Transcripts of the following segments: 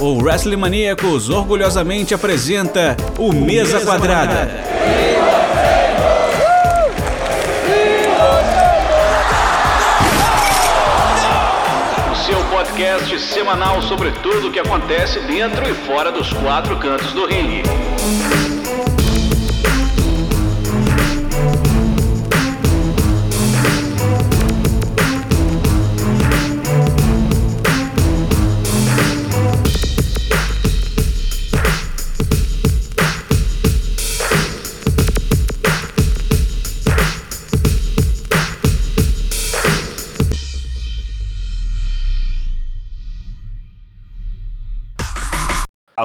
O Wrestling Maníacos orgulhosamente apresenta o Mesa Quadrada. O seu podcast semanal sobre tudo o que acontece dentro e fora dos quatro cantos do ringue.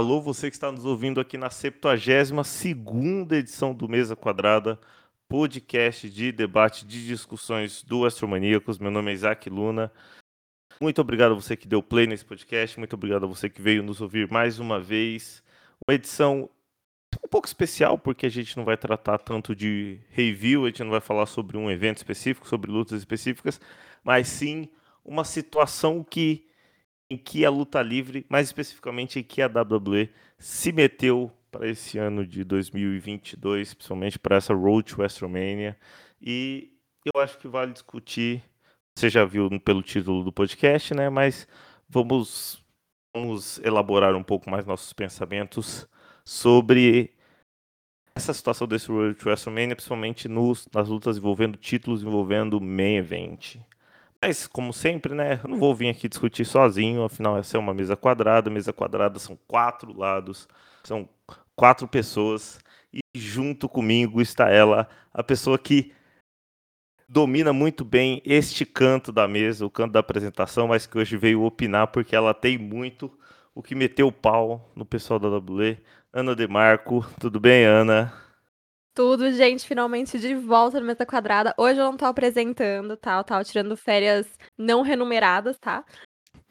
Alô, você que está nos ouvindo aqui na 72 edição do Mesa Quadrada, podcast de debate, de discussões do Astromaníacos. Meu nome é Isaac Luna. Muito obrigado a você que deu play nesse podcast, muito obrigado a você que veio nos ouvir mais uma vez. Uma edição um pouco especial, porque a gente não vai tratar tanto de review, a gente não vai falar sobre um evento específico, sobre lutas específicas, mas sim uma situação que em que a luta livre, mais especificamente em que a WWE se meteu para esse ano de 2022, principalmente para essa Road to WrestleMania. E eu acho que vale discutir. Você já viu pelo título do podcast, né? Mas vamos, vamos elaborar um pouco mais nossos pensamentos sobre essa situação desse Road to WrestleMania, principalmente nos, nas lutas envolvendo títulos, envolvendo main event. Mas, como sempre, né? Eu não vou vir aqui discutir sozinho, afinal, essa é uma mesa quadrada. Mesa quadrada são quatro lados, são quatro pessoas. E junto comigo está ela, a pessoa que domina muito bem este canto da mesa, o canto da apresentação, mas que hoje veio opinar porque ela tem muito o que meteu o pau no pessoal da WWE. Ana Demarco, tudo bem, Ana? Tudo, gente, finalmente de volta no Mesa Quadrada. Hoje eu não tô apresentando, tá? Eu tava tirando férias não renumeradas, tá?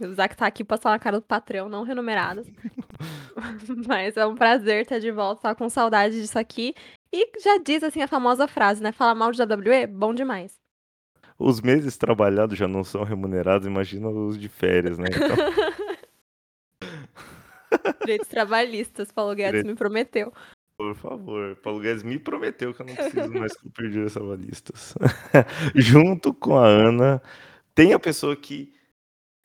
O Zac tá aqui passando a cara do patrão, não renumeradas. Mas é um prazer estar de volta, tá com saudade disso aqui. E já diz, assim, a famosa frase, né? Falar mal de WWE, bom demais. Os meses trabalhados já não são remunerados, imagina os de férias, né? Então... Direitos trabalhistas, Paulo Guedes Direito... me prometeu. Por favor, Paulo Guedes me prometeu que eu não preciso mais cumprir essa balistas. Junto com a Ana, tem a pessoa que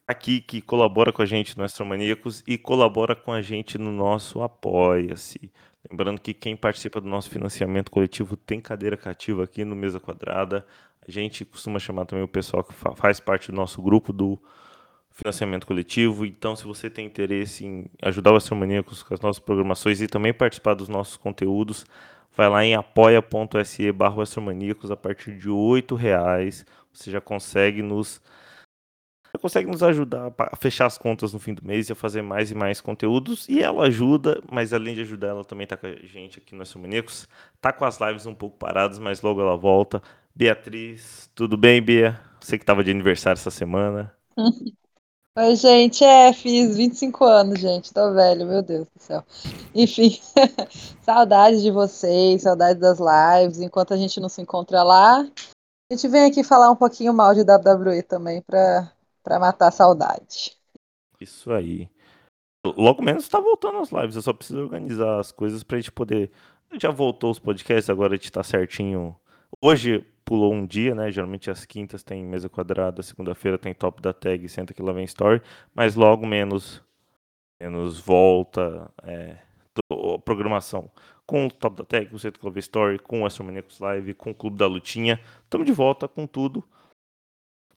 aqui que colabora com a gente no Astromaníacos e colabora com a gente no nosso Apoia-se. Lembrando que quem participa do nosso financiamento coletivo tem cadeira cativa aqui no Mesa Quadrada. A gente costuma chamar também o pessoal que faz parte do nosso grupo do financiamento coletivo. Então, se você tem interesse em ajudar o Astromaníacos com as nossas programações e também participar dos nossos conteúdos, vai lá em apoia.se barra a partir de R$ reais Você já consegue nos consegue nos ajudar a fechar as contas no fim do mês e a fazer mais e mais conteúdos. E ela ajuda, mas além de ajudar, ela também está com a gente aqui no Astromaníacos. Tá com as lives um pouco paradas, mas logo ela volta. Beatriz, tudo bem, Bia? Você que estava de aniversário essa semana. Oi, gente, é, fiz 25 anos, gente, tô velho, meu Deus do céu. Enfim, saudades de vocês, saudades das lives. Enquanto a gente não se encontra lá, a gente vem aqui falar um pouquinho mal de WWE também pra, pra matar a saudade. Isso aí. Logo menos tá voltando as lives, eu só preciso organizar as coisas pra gente poder. Já voltou os podcasts, agora a gente tá certinho. Hoje pulou um dia, né? Geralmente as quintas tem mesa quadrada, segunda-feira tem top da tag, senta que lá vem story, mas logo menos menos volta é, programação com o top da tag, com o lá vem story, com o Astromaníacos Live, com o Clube da Lutinha. Estamos de volta com tudo.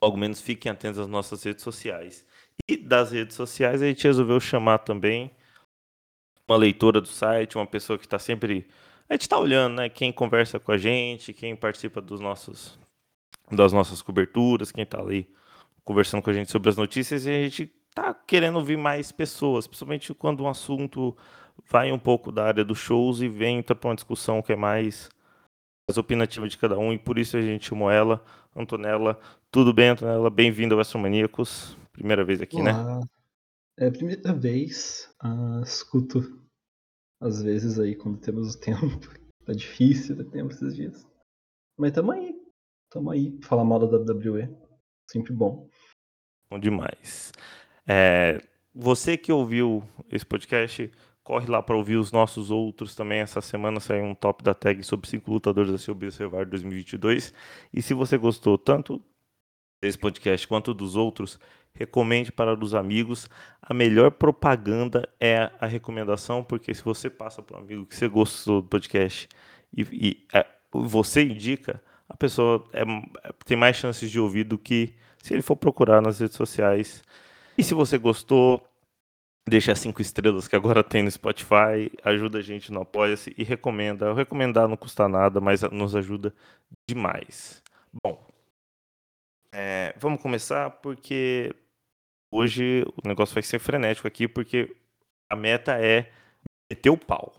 Logo menos fiquem atentos às nossas redes sociais. E das redes sociais a gente resolveu chamar também uma leitora do site, uma pessoa que está sempre a gente está olhando, né? Quem conversa com a gente, quem participa dos nossos, das nossas coberturas, quem está ali conversando com a gente sobre as notícias, e a gente está querendo ouvir mais pessoas, principalmente quando um assunto vai um pouco da área dos shows e vem para uma discussão que é mais, mais opinativa de cada um, e por isso a gente chamou ela, Antonella. Tudo bem, Antonella? Bem-vinda ao Astromaníacos. Primeira vez aqui, né? Olá. né? É a primeira vez. Uh, escuto às vezes aí quando temos o tempo. tá difícil ter tempo esses dias. Mas tamo aí. Tamo aí. Falar mal da WWE. Sempre bom. Bom demais. É, você que ouviu esse podcast, corre lá para ouvir os nossos outros também. Essa semana saiu um top da tag sobre cinco lutadores da COB Survivor 2022. E se você gostou tanto desse podcast quanto dos outros, recomende para os amigos. A melhor propaganda é a recomendação, porque se você passa para um amigo que você gostou do podcast e, e é, você indica, a pessoa é, tem mais chances de ouvir do que se ele for procurar nas redes sociais. E se você gostou, deixa cinco estrelas que agora tem no Spotify, ajuda a gente no Apoia-se e recomenda. Recomendar não custa nada, mas nos ajuda demais. Bom, é, vamos começar porque hoje o negócio vai ser frenético aqui, porque a meta é meter o pau.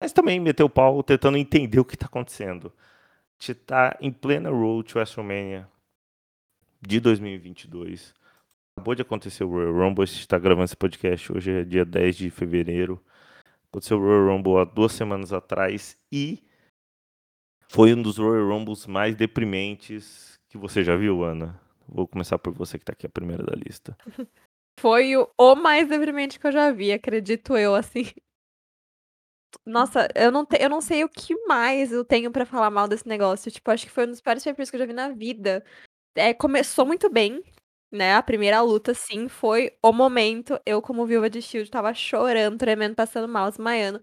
Mas também meter o pau tentando entender o que está acontecendo. A gente está em plena road to WrestleMania de 2022. Acabou de acontecer o Royal Rumble, a gente está gravando esse podcast hoje é dia 10 de fevereiro. Aconteceu o Royal Rumble há duas semanas atrás e foi um dos Royal Rumbles mais deprimentes que você já viu, Ana. Vou começar por você que tá aqui a primeira da lista. Foi o, o mais deprimente que eu já vi, acredito eu, assim. Nossa, eu não, te, eu não sei o que mais eu tenho pra falar mal desse negócio. Tipo, acho que foi um dos piores pay que eu já vi na vida. É, começou muito bem, né? A primeira luta, sim, foi o momento. Eu, como viúva de Shield, tava chorando, tremendo, passando mal, desmaiando.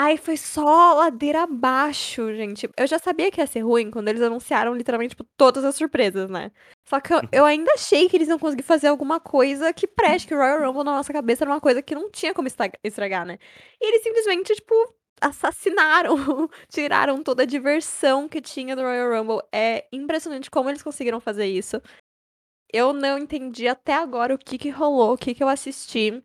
Aí foi só ladeira abaixo, gente. Eu já sabia que ia ser ruim quando eles anunciaram literalmente tipo, todas as surpresas, né? Só que eu, eu ainda achei que eles iam conseguir fazer alguma coisa que preste, que o Royal Rumble na nossa cabeça era uma coisa que não tinha como estragar, né? E eles simplesmente, tipo, assassinaram, tiraram toda a diversão que tinha do Royal Rumble. É impressionante como eles conseguiram fazer isso. Eu não entendi até agora o que que rolou, o que que eu assisti.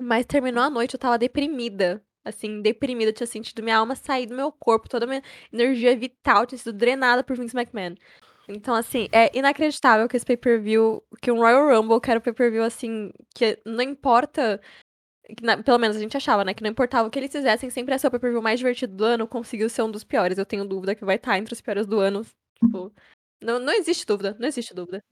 Mas terminou a noite, eu tava deprimida assim, deprimida, tinha sentido minha alma sair do meu corpo, toda a minha energia vital tinha sido drenada por Vince McMahon. Então, assim, é inacreditável que esse pay-per-view, que um Royal Rumble, que era um pay-per-view, assim, que não importa, na, pelo menos a gente achava, né, que não importava o que eles fizessem, sempre ia ser o pay-per-view mais divertido do ano, conseguiu ser um dos piores. Eu tenho dúvida que vai estar entre os piores do ano. Tipo, não, não existe dúvida, não existe dúvida.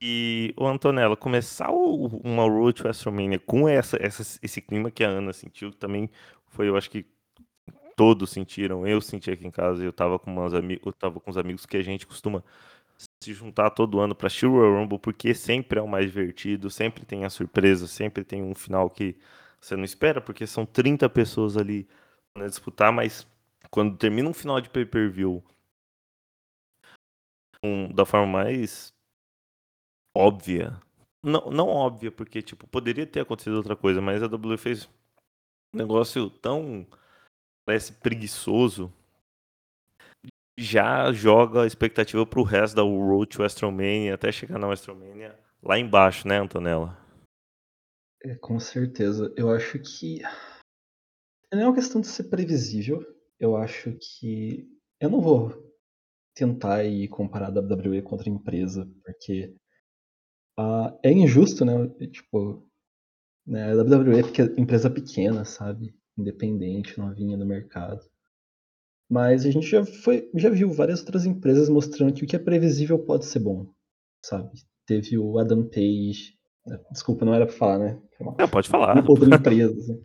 E, o Antonella, começar o, uma Road to WrestleMania com essa, essa, esse clima que a Ana sentiu, também foi, eu acho que todos sentiram, eu senti aqui em casa, eu tava com, umas eu tava com os amigos que a gente costuma se juntar todo ano para assistir o Royal Rumble, porque sempre é o mais divertido, sempre tem a surpresa, sempre tem um final que você não espera, porque são 30 pessoas ali para disputar, mas quando termina um final de pay-per-view um, da forma mais óbvia. Não, não óbvia, porque, tipo, poderia ter acontecido outra coisa, mas a WWE fez um negócio tão, parece, preguiçoso, já joga a expectativa pro resto da Road to WrestleMania, até chegar na WrestleMania lá embaixo, né, Antonella? É, com certeza. Eu acho que não é uma questão de ser previsível. Eu acho que eu não vou tentar ir comparar a WWE com outra empresa, porque ah, é injusto, né? Tipo, né, a WWE é empresa pequena, sabe? Independente, novinha no mercado. Mas a gente já, foi, já viu várias outras empresas mostrando que o que é previsível pode ser bom, sabe? Teve o Adam Page. Né, desculpa, não era pra falar, né? Não, pode falar. Outra empresa.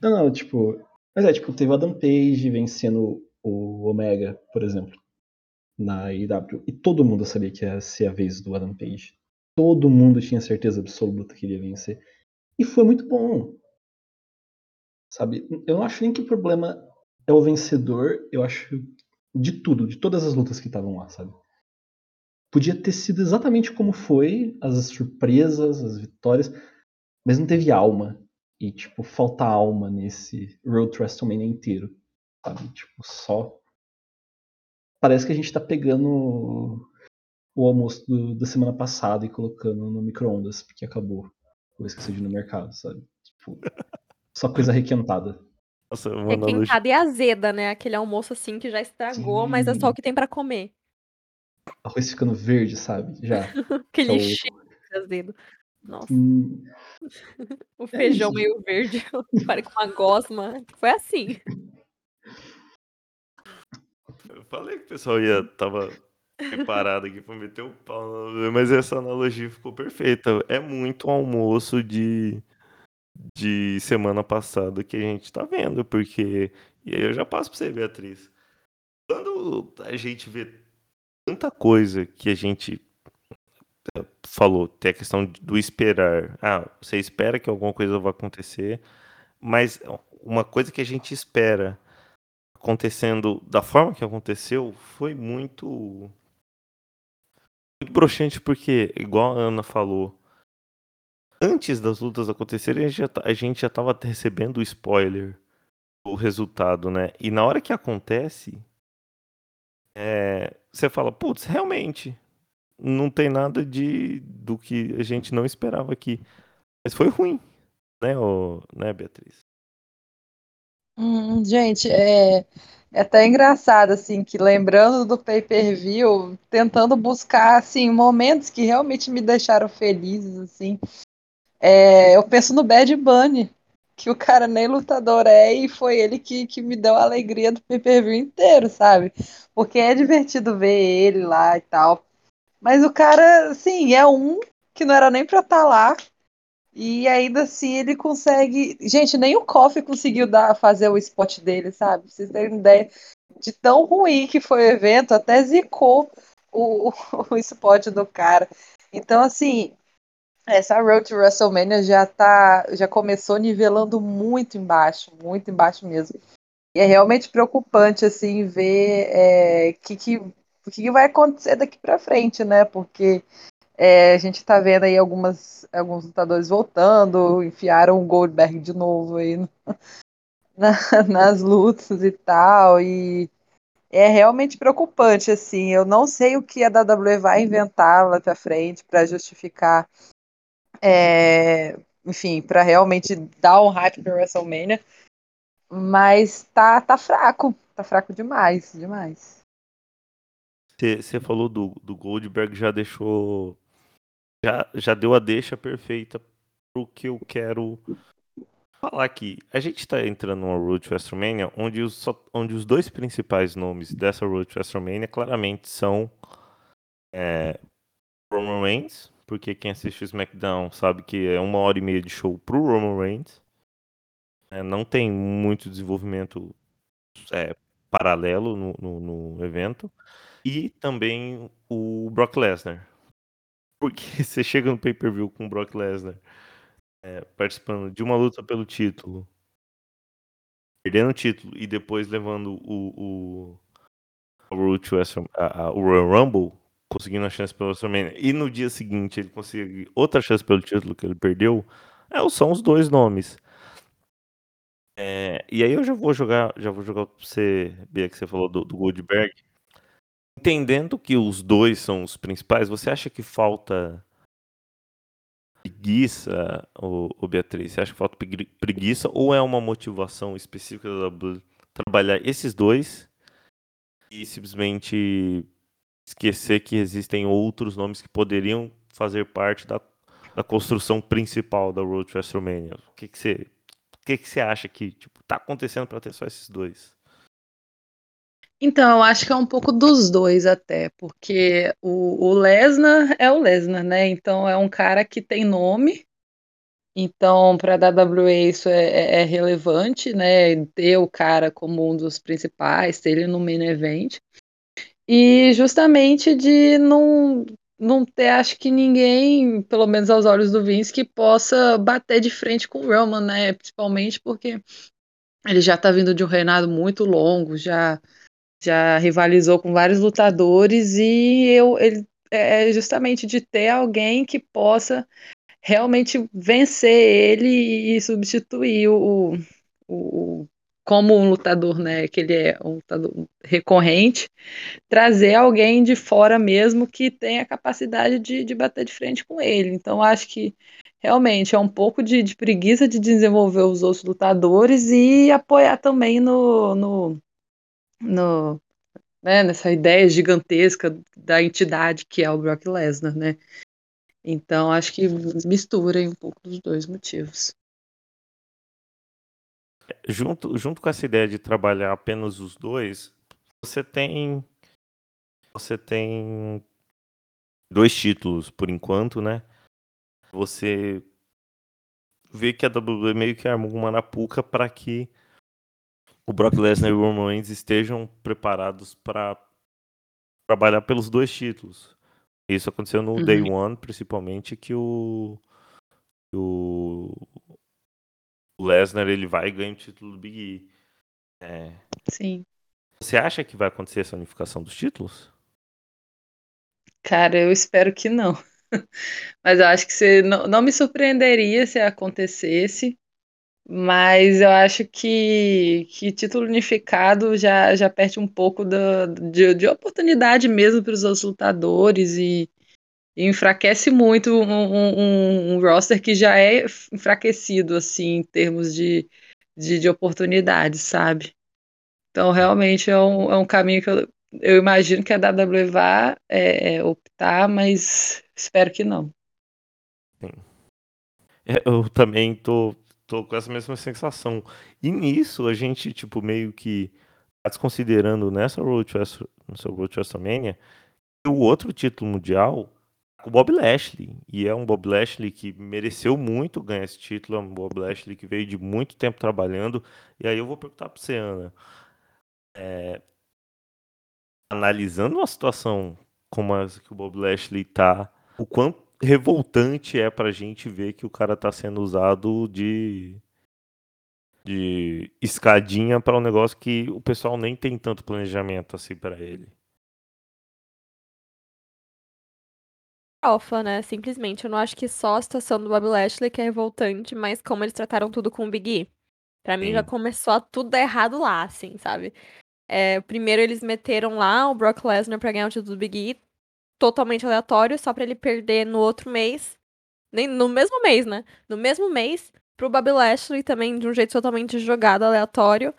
Não, não, tipo. Mas é, tipo, teve o Adam Page vencendo o Omega, por exemplo, na IW. E todo mundo sabia que ia ser a vez do Adam Page todo mundo tinha certeza absoluta que ele ia vencer. E foi muito bom. Sabe? Eu não acho nem que o problema é o vencedor, eu acho de tudo, de todas as lutas que estavam lá, sabe? Podia ter sido exatamente como foi, as surpresas, as vitórias, mas não teve alma. E, tipo, falta alma nesse Road to WrestleMania inteiro, sabe? Tipo, só. Parece que a gente tá pegando o almoço do, da semana passada e colocando no micro-ondas, porque acabou. Eu esqueci de ir no mercado, sabe? Tipo, só coisa requentada. Nossa, requentada e azeda, né? Aquele almoço assim que já estragou, Sim. mas é só o que tem para comer. Arroz ficando verde, sabe? Já. Aquele tá cheiro azedo. Nossa. Hum. o feijão é meio verde, parece com uma gosma. Foi assim. Eu falei que o pessoal ia, tava preparado aqui pra meter o pau, mas essa analogia ficou perfeita. É muito almoço de, de semana passada que a gente tá vendo, porque. E aí eu já passo pra você, Beatriz. Quando a gente vê tanta coisa que a gente eh, falou, tem a questão do esperar. Ah, você espera que alguma coisa vai acontecer, mas uma coisa que a gente espera acontecendo da forma que aconteceu foi muito muito broxante porque, igual a Ana falou, antes das lutas acontecerem, a gente já, tá, a gente já tava recebendo o spoiler do resultado, né? E na hora que acontece, é, você fala, putz, realmente, não tem nada de do que a gente não esperava aqui. Mas foi ruim, né, ô, né Beatriz? Hum, gente, é, é até engraçado, assim, que lembrando do pay-per-view, tentando buscar, assim, momentos que realmente me deixaram felizes, assim, é, eu penso no Bad Bunny, que o cara nem lutador é e foi ele que, que me deu a alegria do pay-per-view inteiro, sabe? Porque é divertido ver ele lá e tal. Mas o cara, assim, é um que não era nem pra estar lá, e ainda assim ele consegue. Gente, nem o Kofi conseguiu dar, fazer o spot dele, sabe? Pra vocês terem ideia de tão ruim que foi o evento, até zicou o, o, spot do cara. Então, assim, essa Road to WrestleMania já tá. já começou nivelando muito embaixo, muito embaixo mesmo. E é realmente preocupante, assim, ver é, que, o que, que vai acontecer daqui para frente, né? Porque é, a gente está vendo aí algumas, alguns lutadores voltando, enfiaram o Goldberg de novo aí no, na, nas lutas e tal, e é realmente preocupante, assim, eu não sei o que a WWE vai inventar lá pra frente para justificar, é, enfim, para realmente dar um hype pra WrestleMania, mas tá, tá fraco, tá fraco demais, demais. Você falou do, do Goldberg, já deixou já, já deu a deixa perfeita pro que eu quero falar aqui. A gente está entrando numa Road to WrestleMania onde os, onde os dois principais nomes dessa Road to WrestleMania claramente são é, Roman Reigns, porque quem assiste o SmackDown sabe que é uma hora e meia de show pro Roman Reigns. É, não tem muito desenvolvimento é, paralelo no, no, no evento. E também o Brock Lesnar. Porque você chega no pay-per-view com o Brock Lesnar é, participando de uma luta pelo título, perdendo o título e depois levando o, o, a, a, o Royal Rumble, conseguindo a chance pelo WrestleMania, e no dia seguinte ele consegue outra chance pelo título que ele perdeu, é, são os dois nomes. É, e aí eu já vou jogar, já vou jogar pra você, Bia, que você falou do, do Goldberg. Entendendo que os dois são os principais, você acha que falta preguiça, ou, Beatriz? Você acha que falta preguiça ou é uma motivação específica da trabalhar esses dois e simplesmente esquecer que existem outros nomes que poderiam fazer parte da, da construção principal da Road to WrestleMania? O que, que você o que, que você acha que tipo, tá acontecendo para ter só esses dois? Então, eu acho que é um pouco dos dois até, porque o, o Lesnar é o Lesnar, né? Então é um cara que tem nome. Então, para a WWE isso é, é, é, relevante, né? Ter o cara como um dos principais, ter ele no main event. E justamente de não, não ter, acho que ninguém, pelo menos aos olhos do Vince, que possa bater de frente com o Roman, né? Principalmente porque ele já está vindo de um reinado muito longo, já já rivalizou com vários lutadores e eu ele é, é justamente de ter alguém que possa realmente vencer ele e substituir o, o, como um lutador, né, que ele é um lutador recorrente, trazer alguém de fora mesmo que tenha a capacidade de, de bater de frente com ele. Então, acho que realmente é um pouco de, de preguiça de desenvolver os outros lutadores e apoiar também no, no no, né, nessa ideia gigantesca da entidade que é o Brock Lesnar, né? Então acho que mistura um pouco dos dois motivos. Junto, junto com essa ideia de trabalhar apenas os dois, você tem você tem dois títulos por enquanto, né? Você vê que a WWE meio que armou uma arapuca para que o Brock Lesnar e o Roman Reigns estejam preparados para trabalhar pelos dois títulos. Isso aconteceu no Uhum. Day One, principalmente, que o, o o Lesnar ele vai e ganha o título do Big E. É, Sim. você acha que vai acontecer essa unificação dos títulos? Cara, eu espero que não. Mas eu acho que você não, não me surpreenderia se acontecesse. Mas eu acho que, que título unificado já, já perde um pouco de, de oportunidade mesmo para os outros lutadores e, e enfraquece muito um, um- um- roster que já é enfraquecido assim em termos de, de, de oportunidades, sabe? Então realmente é um, é um caminho que eu, eu imagino que a WWE vá é, é, optar, mas espero que não. É, Eu também tô, tô com essa mesma sensação. E nisso a gente, tipo, meio que tá desconsiderando nessa Road to, nessa Road to WrestleMania o outro título mundial é o Bob Lashley. E é um Bob Lashley que mereceu muito ganhar esse título, é um Bob Lashley que veio de muito tempo trabalhando. E aí eu vou perguntar pra você, Ana. é, analisando uma situação como essa que o Bob Lashley tá, o quão revoltante é pra gente ver que o cara tá sendo usado de de escadinha para um negócio que o pessoal nem tem tanto planejamento assim pra ele. Alfa, né? Simplesmente. Eu não acho que só a situação do Bob Lashley que é revoltante, mas como eles trataram tudo com o Big E. Pra mim já Sim. começou a tudo dar errado lá, assim, sabe? É, primeiro eles meteram lá o Brock Lesnar pra ganhar o título do Big E, totalmente aleatório, só pra ele perder no outro mês. Nem, no mesmo mês, né? No mesmo mês, pro Bob Lashley também, de um jeito totalmente jogado, aleatório.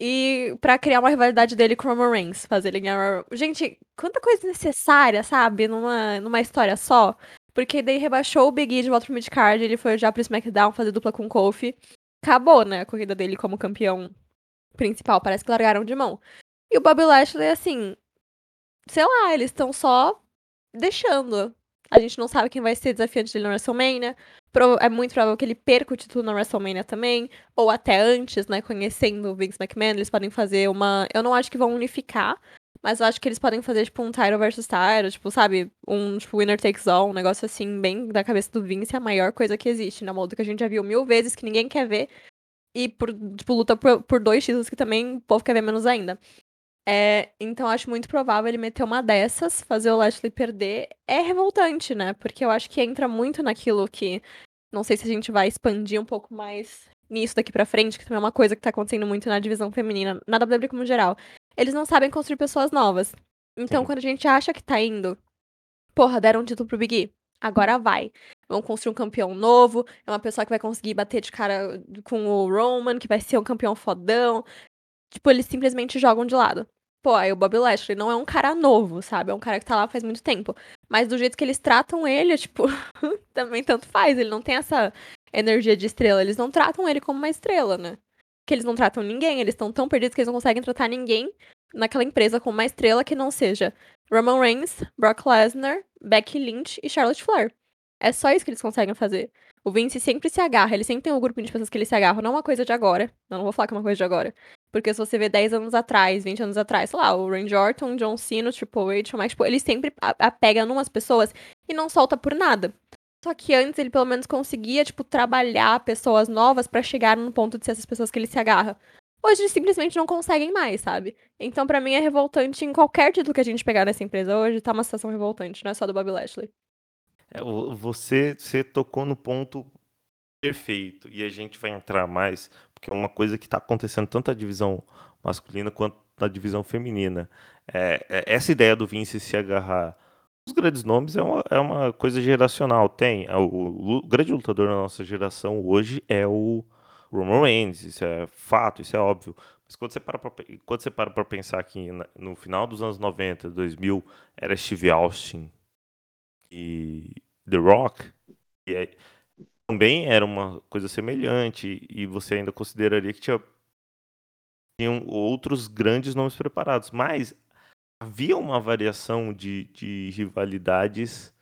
E pra criar uma rivalidade dele com o Roman Reigns, fazer ele ganhar. Gente, quanta coisa necessária, sabe? Numa, numa história só. Porque daí rebaixou o Big E de volta pro midcard, ele foi já pro SmackDown fazer dupla com o Kofi. Acabou, né, a corrida dele como campeão principal. Parece que largaram de mão. E o Bob Lashley, assim, sei lá, eles estão só deixando. A gente não sabe quem vai ser desafiante dele na WrestleMania. É muito provável que ele perca o título na WrestleMania também. Ou até antes, né? Conhecendo o Vince McMahon, eles podem fazer uma. Eu não acho que vão unificar. Mas eu acho que eles podem fazer, tipo, um title versus title, tipo, sabe? Um, tipo, winner takes all, um negócio assim, bem da cabeça do Vince, é a maior coisa que existe na molda que a gente já viu mil vezes, que ninguém quer ver. E, por, tipo, luta por, por dois títulos que também o povo quer ver menos ainda. É, então acho muito provável ele meter uma dessas, fazer o Lashley perder. É revoltante, né? Porque eu acho que entra muito naquilo que. Não sei se a gente vai expandir um pouco mais nisso daqui pra frente, que também é uma coisa que tá acontecendo muito na divisão feminina, na WWE como geral. Eles não sabem construir pessoas novas. Então, Sim. quando a gente acha que tá indo, porra, deram um título pro Big E. Agora vai. Vão construir um campeão novo. É uma pessoa que vai conseguir bater de cara com o Roman, que vai ser um campeão fodão. Tipo, eles simplesmente jogam de lado. Pô, aí o Bob Lashley não é um cara novo, sabe? É um cara que tá lá faz muito tempo. Mas do jeito que eles tratam ele, tipo, também tanto faz. Ele não tem essa energia de estrela. Eles não tratam ele como uma estrela, né? Que eles não tratam ninguém. Eles estão tão perdidos que eles não conseguem tratar ninguém naquela empresa como uma estrela que não seja Roman Reigns, Brock Lesnar, Becky Lynch e Charlotte Flair. É só isso que eles conseguem fazer. O Vince sempre se agarra, ele sempre tem um grupo de pessoas que ele se agarra, não é uma coisa de agora. Eu não vou falar que é uma coisa de agora. Porque se você vê 10 anos atrás, 20 anos atrás, sei lá, o Randy Orton, John Cena, o Triple H, Michaels, tipo, ele sempre apega numas pessoas e não solta por nada. Só que antes ele pelo menos conseguia, tipo, trabalhar pessoas novas pra chegar no ponto de ser essas pessoas que ele se agarra. Hoje eles simplesmente não conseguem mais, sabe? Então pra mim é revoltante em qualquer título que a gente pegar nessa empresa hoje, tá uma situação revoltante, não é só do Bob Lashley. É, vo- você, você tocou no ponto perfeito e a gente vai entrar mais, porque é uma coisa que está acontecendo tanto na divisão masculina quanto na divisão feminina. É, é, essa ideia do Vince se agarrar os grandes nomes é uma, é uma coisa geracional. Tem é, o, o, o grande lutador da nossa geração hoje é o Roman Reigns, isso é fato, isso é óbvio. Mas quando você para pra, quando você para para pensar que no final dos anos 90, 2000, era Steve Austin e The Rock, e aí, também era uma coisa semelhante, e você ainda consideraria que tinha tinham outros grandes nomes preparados. Mas havia uma variação de, de rivalidades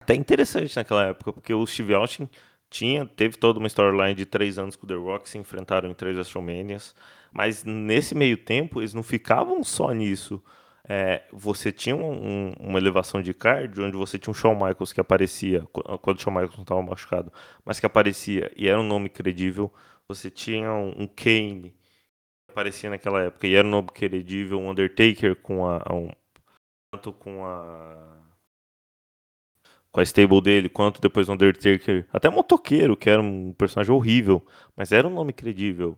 até interessante naquela época, porque o Steve Austin tinha, teve toda uma storyline de três anos com o The Rock, se enfrentaram em três WrestleManias, mas nesse meio tempo eles não ficavam só nisso. É, você tinha um, uma elevação de card onde você tinha um Shawn Michaels que aparecia quando o Shawn Michaels não estava machucado, mas que aparecia e era um nome credível. Você tinha um, um Kane que aparecia naquela época e era um nome credível, um Undertaker com a, um, tanto com a com a stable dele, quanto depois o Undertaker, até Motoqueiro, que era um personagem horrível, mas era um nome credível.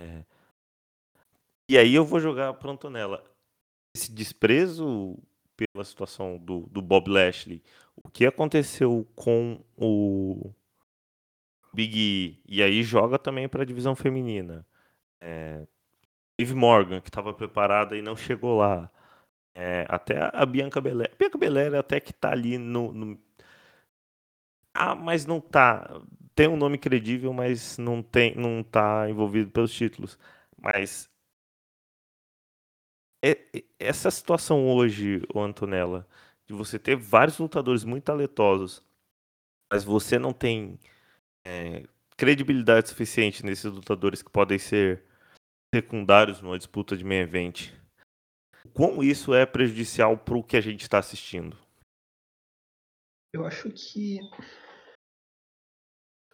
É. E aí eu vou jogar para Antonella. Esse desprezo pela situação do, do Bob Lashley, o que aconteceu com o Big E, e aí joga também para a divisão feminina. É, Dave Morgan, que estava preparada e não chegou lá. É, até a Bianca Belair. Bianca Belair até que tá ali no, no, Ah, mas não tá. Tem um nome credível, mas não tem, não tá envolvido pelos títulos. Mas é, é, essa situação hoje, Antonella, de você ter vários lutadores muito talentosos, mas você não tem é, credibilidade suficiente nesses lutadores que podem ser secundários numa disputa de meio evento. Quão isso é prejudicial para o que a gente está assistindo? Eu acho que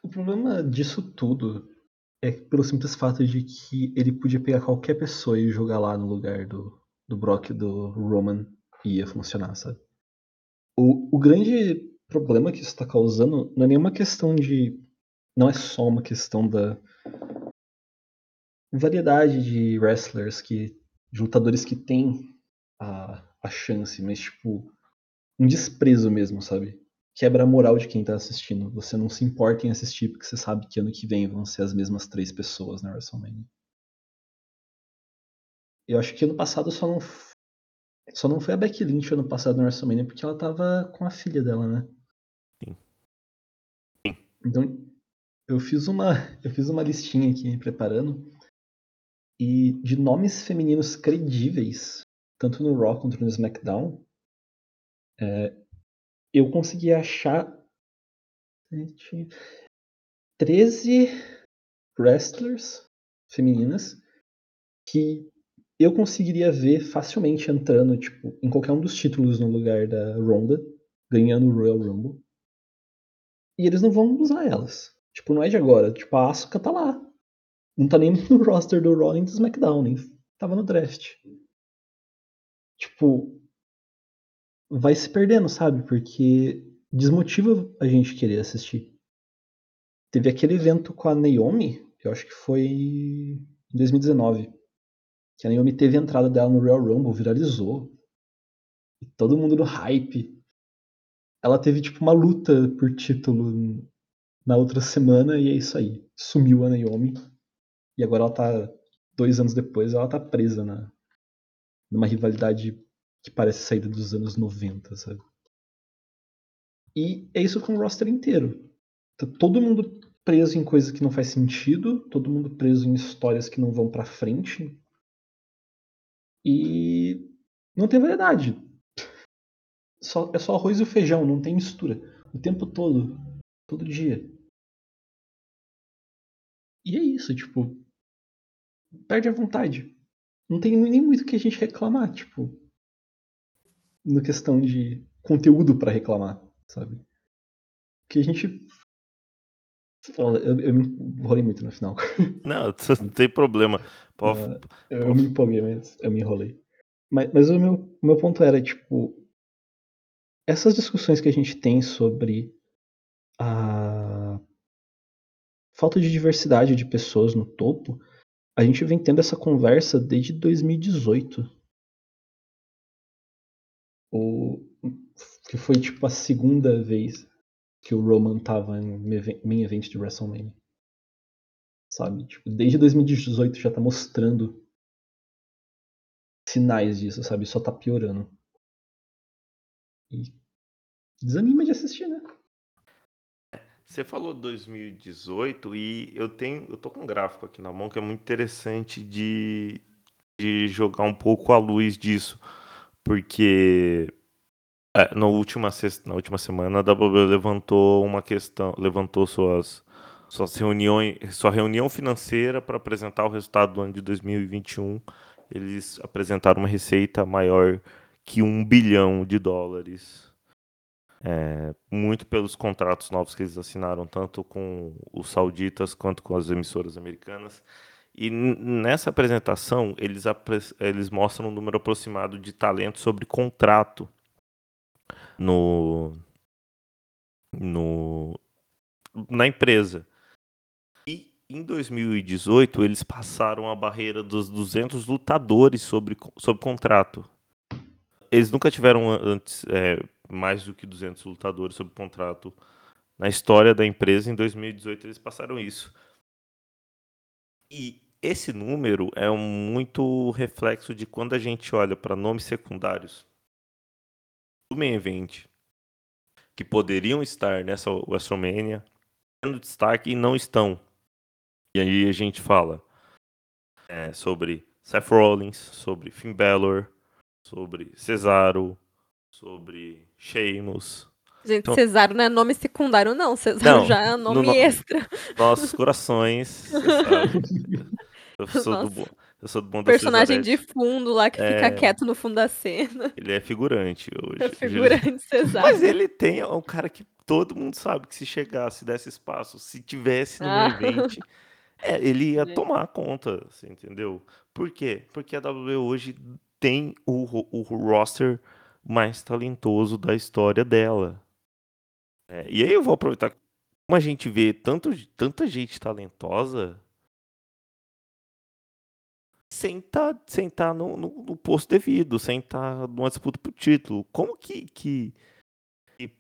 o problema disso tudo é pelo simples fato de que ele podia pegar qualquer pessoa e jogar lá no lugar do, do Brock do Roman e ia funcionar, sabe? O, o grande problema que isso está causando não é nenhuma questão de. Não é só uma questão da variedade de wrestlers que. de lutadores que têm a, a chance, mas tipo. um desprezo mesmo, sabe? Quebra a moral de quem tá assistindo. Você não se importa em assistir porque você sabe que ano que vem vão ser as mesmas três pessoas na WrestleMania. Eu acho que ano passado só não. Só não foi a Becky Lynch ano passado na WrestleMania porque ela tava com a filha dela, né? Sim. Sim. Então, eu fiz uma. Eu fiz uma listinha aqui me preparando. E de nomes femininos credíveis, tanto no Raw quanto no SmackDown, é, eu consegui achar 13 wrestlers femininas que eu conseguiria ver facilmente entrando tipo, em qualquer um dos títulos no lugar da Ronda, ganhando o Royal Rumble. E eles não vão usar elas. Tipo, não é de agora. Tipo, a Asuka tá lá. Não tá nem no roster do Raw do SmackDown, nem tava no draft. Tipo, vai se perdendo, sabe? Porque desmotiva a gente querer assistir. Teve aquele evento com a Naomi, eu acho que foi em 2019 que a Naomi teve a entrada dela no Royal Rumble, viralizou. E todo mundo no hype. Ela teve tipo uma luta por título na outra semana e é isso aí. Sumiu a Naomi. E agora ela tá. Dois anos depois, ela tá presa na, numa rivalidade que parece saída dos anos 90, sabe? E é isso com o roster inteiro. Tá todo mundo preso em coisas que não faz sentido, todo mundo preso em histórias que não vão para frente, e não tem variedade. Só, é só arroz e feijão, não tem mistura. O tempo todo. Todo dia. E é isso, tipo. Perde a vontade. Não tem nem muito que a gente reclamar, tipo. Na questão de conteúdo para reclamar, sabe? Que a gente. Eu, eu me enrolei muito no final. Não, não tem problema. Pode... Eu, eu me empolguei, mas eu me enrolei. Mas, mas o, meu, o meu ponto era, tipo, essas discussões que a gente tem sobre a falta de diversidade de pessoas no topo, a gente vem tendo essa conversa desde 2018. O, que foi tipo a segunda vez que o Roman tava em main event de WrestleMania. Sabe? Tipo, desde 2018 já tá mostrando sinais disso, sabe? Só tá piorando. E desanima de assistir, né? Você falou 2018 e eu tenho, eu tô com um gráfico aqui na mão que é muito interessante de de jogar um pouco à luz disso, porque é, na, última sexta, na última semana a WWE levantou uma questão, levantou suas, suas reuniões, sua reunião financeira para apresentar o resultado do ano de 2021. Eles apresentaram uma receita maior que um bilhão de dólares. É, muito pelos contratos novos que eles assinaram, tanto com os sauditas quanto com as emissoras americanas. E nessa apresentação, eles, eles mostram um número aproximado de talentos sobre contrato no, no, na empresa. E em 2018, eles passaram a barreira dos 200 lutadores sobre, sobre contrato. Eles nunca tiveram antes é, mais do que 200 lutadores sob contrato na história da empresa. Em 2018, eles passaram isso. E esse número é um muito reflexo de quando a gente olha para nomes secundários do main event que poderiam estar nessa WrestleMania tendo destaque e não estão. E aí a gente fala é, sobre Seth Rollins, sobre Finn Balor, sobre Cesaro, sobre Sheamus. Gente, então, Cesaro não é nome secundário, não. Cesaro não, já é nome no, extra. Nossos corações, Eu sou, do bom, eu sou do bom Personagem de fundo lá que é... fica quieto no fundo da cena. Ele é figurante hoje. É figurante, Cesaro. Mas ele tem é um cara que todo mundo sabe que se chegasse, desse espaço, se tivesse no ah. evento, é, ele ia tomar conta, você entendeu? Por quê? Porque a WWE hoje tem o, o roster mais talentoso da história dela. É, e aí eu vou aproveitar como a gente vê tanto, tanta gente talentosa sem estar tá, sem tá no, no, no, posto devido, sem estar tá numa disputa por título. Como que, que, que,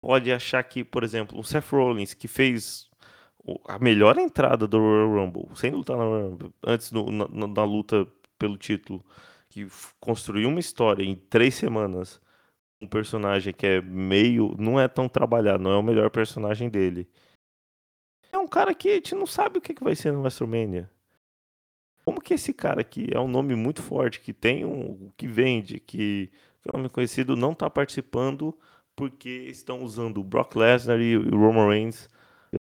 pode achar que, por exemplo, o Seth Rollins, que fez a melhor entrada do Royal Rumble, sem lutar na Rumble, antes no, na, na, luta pelo título, que construiu uma história em três semanas, um personagem que é meio. não é tão trabalhado, não é o melhor personagem dele. É um cara que a gente não sabe o que, que vai ser no WrestleMania. Como que esse cara que é um nome muito forte, que tem um que vende, que é um nome conhecido, não está participando porque estão usando o Brock Lesnar e o Roman Reigns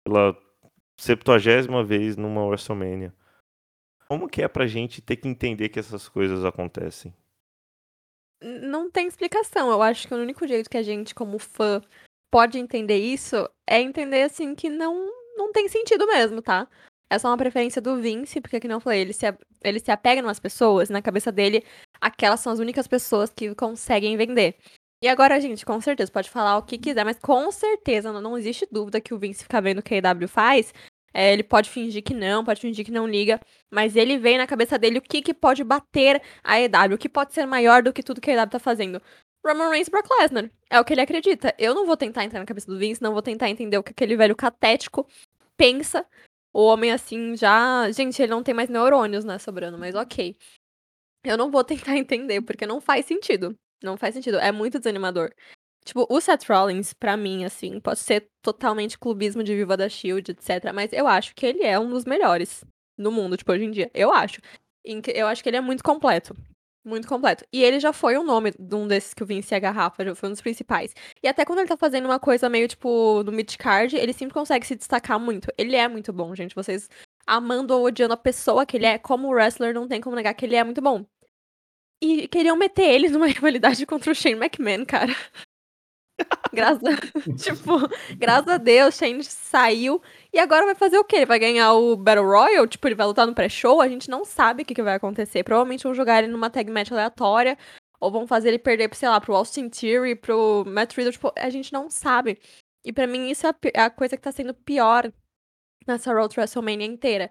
pela 70 vez numa WrestleMania. Como que é pra gente ter que entender que essas coisas acontecem? Não tem explicação. Eu acho que o único jeito que a gente, como fã, pode entender isso é entender assim que não, não tem sentido mesmo, tá? Essa é uma preferência do Vince, porque, como eu falei, ele se, ele se apega nas pessoas, na cabeça dele, aquelas são as únicas pessoas que conseguem vender. E agora, gente, com certeza, pode falar o que quiser, mas com certeza não, não existe dúvida que o Vince fica vendo o que a EW faz. É, ele pode fingir que não, pode fingir que não liga, mas ele vê na cabeça dele o que, que pode bater a EW, o que pode ser maior do que tudo que a EW tá fazendo. Roman Reigns Brock Lesnar. É o que ele acredita. Eu não vou tentar entrar na cabeça do Vince, não vou tentar entender o que aquele velho catético pensa o homem, assim, já. Gente, ele não tem mais neurônios, né, sobrando, mas ok. Eu não vou tentar entender, porque não faz sentido. Não faz sentido. É muito desanimador. Tipo, o Seth Rollins, pra mim, assim, pode ser totalmente clubismo de Viva da Shield, etc. Mas eu acho que ele é um dos melhores no mundo, tipo, hoje em dia. Eu acho. Eu acho que ele é muito completo. Muito completo. E ele já foi o um nome de um desses que eu venci a garrafa, já foi um dos principais. E até quando ele tá fazendo uma coisa meio, tipo, no mid-card, ele sempre consegue se destacar muito. Ele é muito bom, gente. Vocês amando ou odiando a pessoa que ele é, como wrestler, não tem como negar que ele é muito bom. E queriam meter ele numa rivalidade contra o Shane McMahon, cara. graças, a... tipo, graças a Deus, Shane saiu. E agora vai fazer o quê? Ele vai ganhar o Battle Royal? Tipo, ele vai lutar no pré-show? A gente não sabe o que, que vai acontecer. Provavelmente vão jogar ele numa tag match aleatória. Ou vão fazer ele perder, sei lá, pro Austin Theory, pro Matt Riddle. Tipo, a gente não sabe. E para mim isso é a coisa que tá sendo pior nessa Road to WrestleMania inteira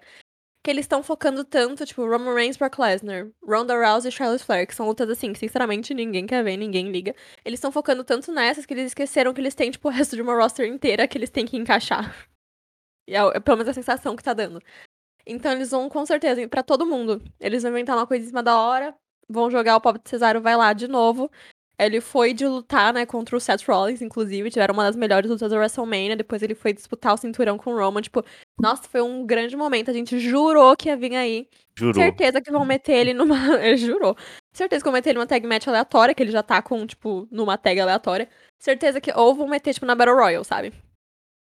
que eles estão focando tanto, tipo, Roman Reigns, Brock Lesnar, Ronda Rousey e Charlotte Flair, que são lutas assim, que sinceramente ninguém quer ver, ninguém liga. Eles estão focando tanto nessas que eles esqueceram que eles têm, tipo, o resto de uma roster inteira que eles têm que encaixar. E é, é pelo menos a sensação que tá dando. Então eles vão, com certeza, para todo mundo. Eles vão inventar uma coisa em cima da hora, vão jogar o pobre de Cesaro vai lá de novo. Ele foi de lutar, né, contra o Seth Rollins, inclusive. Tiveram uma das melhores lutas da WrestleMania. Depois ele foi disputar o cinturão com o Roman. Tipo, nossa, foi um grande momento. A gente jurou que ia vir aí. Jurou. Certeza que vão meter ele numa. ele jurou. Certeza que vão meter ele numa tag match aleatória, que ele já tá com, tipo, numa tag aleatória. Certeza que. Ou vão meter, tipo, na Battle Royal, sabe?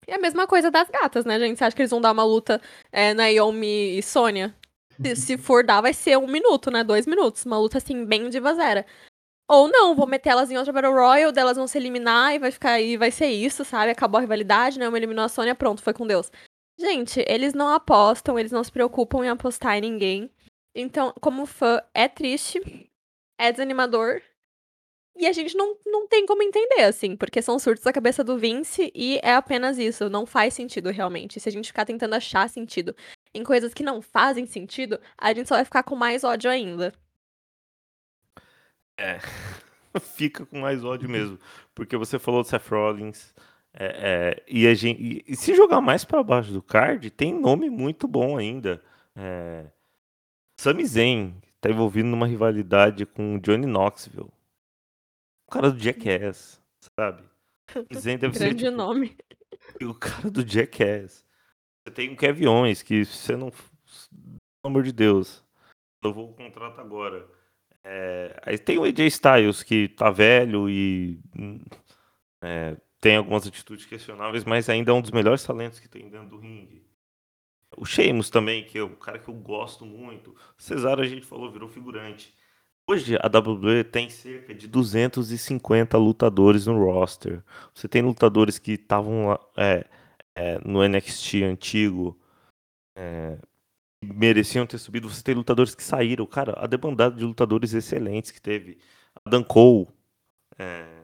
E a mesma coisa das gatas, né, gente? Você acha que eles vão dar uma luta é, Naomi e Sônia? Se, se for dar, vai ser um minuto, né? Dois minutos. Uma luta, assim, bem divazera. Ou não, vou meter elas em outra Battle Royal, delas vão se eliminar e vai ficar e vai ser isso, sabe? Acabou a rivalidade, né? Uma eliminou a Sônia, pronto, foi com Deus. Gente, eles não apostam, eles não se preocupam em apostar em ninguém. Então, como fã, é triste, é desanimador. E a gente não, não tem como entender, assim, porque são surtos da cabeça do Vince e é apenas isso. Não faz sentido realmente. Se a gente ficar tentando achar sentido em coisas que não fazem sentido, a gente só vai ficar com mais ódio ainda. É. Fica com mais ódio mesmo. Porque você falou do Seth Rollins. é, é, e, gente, e- e se jogar mais pra baixo do card, tem nome muito bom ainda. É, Sami Zayn tá envolvido numa rivalidade com o Johnny Knoxville. O cara do Jackass, sabe? Zayn deve ser Grande tipo, nome. o cara do Jackass. Você tem o Kevin Owens, que você não. Pelo amor de Deus. Eu vou o contrato agora. É, aí tem o AJ Styles, que tá velho e é, tem algumas atitudes questionáveis, mas ainda é um dos melhores talentos que tem dentro do ringue. O Sheamus também, que é um cara que eu gosto muito. Cesaro, a gente falou, virou figurante. Hoje a WWE tem cerca de 250 lutadores no roster. Você tem lutadores que estavam é, é, no NXT antigo, é, mereciam ter subido. Você tem lutadores que saíram. Cara, a debandada de lutadores excelentes que teve. Adam Cole, é,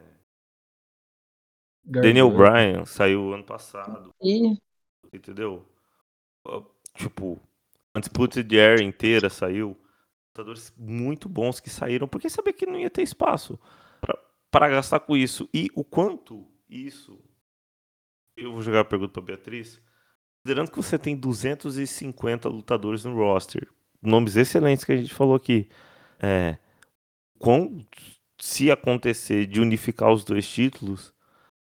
Daniel. Bryan saiu ano passado, E entendeu? Tipo, Undisputed Era inteira saiu. Lutadores muito bons que saíram, porque sabia que não ia ter espaço para gastar com isso. E o quanto isso. Eu vou jogar a pergunta para Beatriz. Considerando que você tem 250 lutadores no roster, nomes excelentes que a gente falou aqui, é, quão, se acontecer de unificar os dois títulos,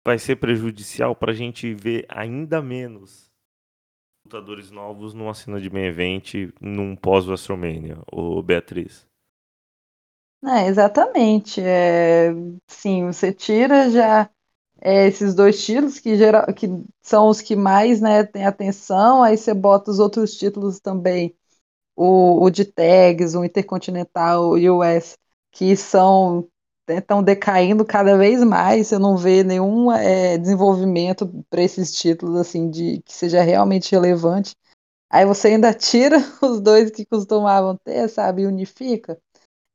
vai ser prejudicial para a gente ver ainda menos lutadores novos numa cena de main event num pós-WrestleMania, ô Beatriz. É, exatamente. É, sim, você tira já é, esses dois títulos que, geral, que são os que mais né, tem atenção, aí você bota os outros títulos também, o, o de tags, o Intercontinental, o US, que são estão decaindo cada vez mais, você não vê nenhum é, desenvolvimento para esses títulos assim de que seja realmente relevante. Aí você ainda tira os dois que costumavam ter, sabe, e unifica.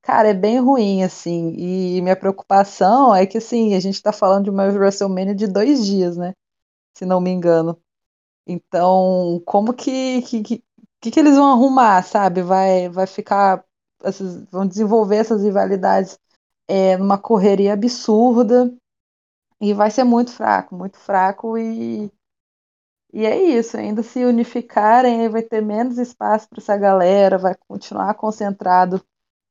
Cara, é bem ruim, assim. E minha preocupação é que, assim, a gente tá falando de uma WrestleMania de dois dias, né? Se não me engano. Então, como que que, que, que, que eles vão arrumar, sabe? Vai, vai ficar. Essas, vão desenvolver essas rivalidades é, numa correria absurda. E vai ser muito fraco, muito fraco. E, e é isso. Ainda se unificarem, vai ter menos espaço para essa galera, vai continuar concentrado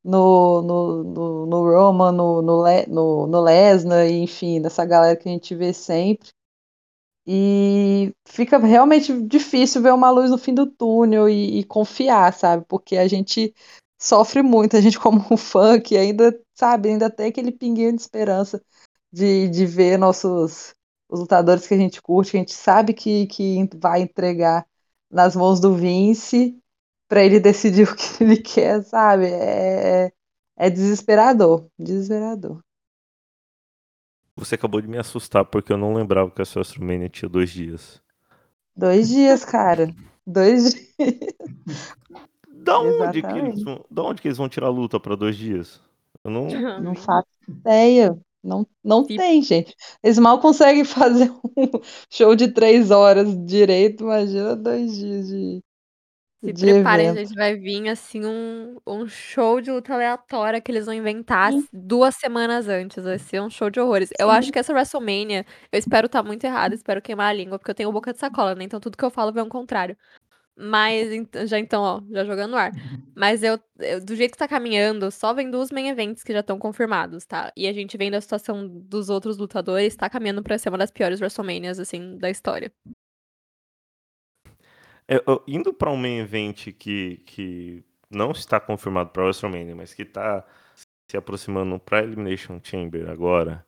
no, no, no, no Roman, no, no, Le- no, no Lesnar, enfim, nessa galera que a gente vê sempre. E fica realmente difícil ver uma luz no fim do túnel e, e confiar, sabe? Porque a gente sofre muito, a gente como um fã que ainda, sabe, ainda tem aquele pinguinho de esperança de, de ver nossos os lutadores que a gente curte, que a gente sabe que, que vai entregar nas mãos do Vince para ele decidir o que ele quer, sabe? É, é desesperador, desesperador. Você acabou de me assustar porque eu não lembrava que a sua WrestleMania tinha dois dias. Dois dias, cara. Dois dias. Da onde, que eles vão, da onde que eles vão tirar a luta para dois dias? Eu não. Não faço ideia. Não, não Se- tem, gente. Eles mal conseguem fazer um show de três horas direito, imagina dois dias de, Se de preparem, evento. gente, vai vir assim um, um show de luta aleatória que eles vão inventar Sim. duas semanas antes. Vai ser um show de horrores. Eu acho Sim. que essa WrestleMania, eu espero estar muito errada, espero queimar a língua, porque eu tenho boca de sacola, né? Então tudo que eu falo vem ao contrário. Mas já então, ó, já jogando no ar. Mas eu, eu- do jeito que tá caminhando, só vendo os main events que já estão confirmados, tá? E a gente vendo a situação dos outros lutadores, tá caminhando pra ser uma das piores WrestleManias, assim, da história. É, ó, indo para um main event que, que não está confirmado para WrestleMania, mas que está se aproximando para Elimination Chamber agora,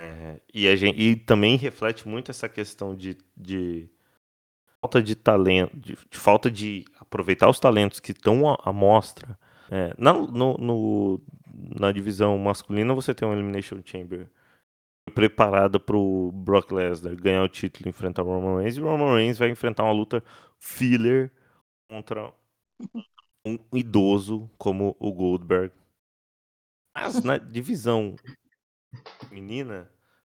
é, e, a gente, e também reflete muito essa questão de, de falta de talento, de, de falta de aproveitar os talentos que estão à, à mostra. É, na, no, no- na divisão masculina você tem uma Elimination Chamber preparada para o Brock Lesnar ganhar o título e enfrentar o Roman Reigns, e o Roman Reigns vai enfrentar uma luta filler contra um idoso como o Goldberg. Mas na divisão menina,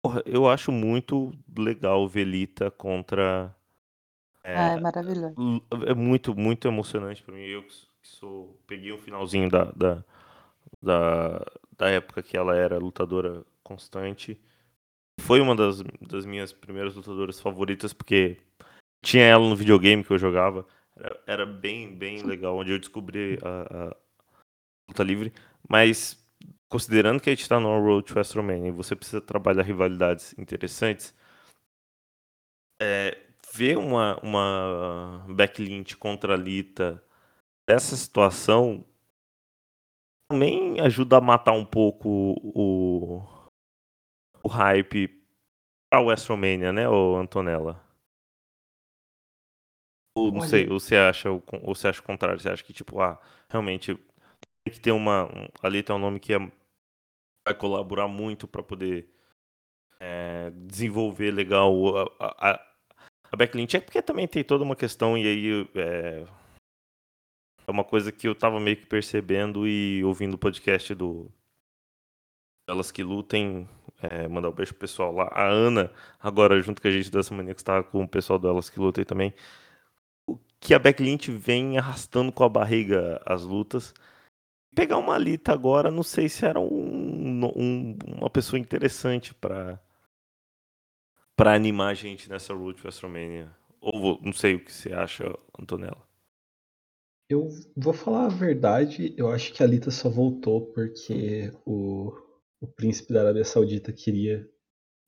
porra, eu acho muito legal o Velita contra. É, Ah, é maravilhoso. É muito, muito emocionante pra mim. Eu que sou. Peguei um finalzinho da, da, da, da época que ela era lutadora constante. Foi uma das, das minhas primeiras lutadoras favoritas, porque tinha ela no videogame que eu jogava. Era, era bem, bem legal, onde eu descobri a, a luta livre. Mas, considerando que a gente tá no Road to WrestleMania e você precisa trabalhar rivalidades interessantes, é, ver uma, uma Becky Lynch contra a Lita dessa situação também ajuda a matar um pouco o, o hype pra WrestleMania, né, Antonella? Ou não Olha- sei, ou você acha o con- ou você acha o contrário? Você acha que, tipo, ah, realmente tem que ter uma. um- a Lita é um nome que é- vai colaborar muito pra poder é, desenvolver legal a, a, a- Lynch. É porque também tem toda uma questão, e aí é, é uma coisa que eu tava meio que percebendo e ouvindo o podcast do Elas que Lutem. é, mandar um beijo pro pessoal lá. A Ana, agora junto com a gente dessa mania que estava com o pessoal do Elas que Lutem também. Que a Becky Lynch vem arrastando com a barriga as lutas. Pegar uma Lita agora, não sei se era um, um- uma pessoa interessante pra para animar a gente nessa Road WrestleMania. Ou vou- não sei o que você acha, Antonella. Eu vou falar a verdade, eu acho que a Lita só voltou porque o, o príncipe da Arábia Saudita queria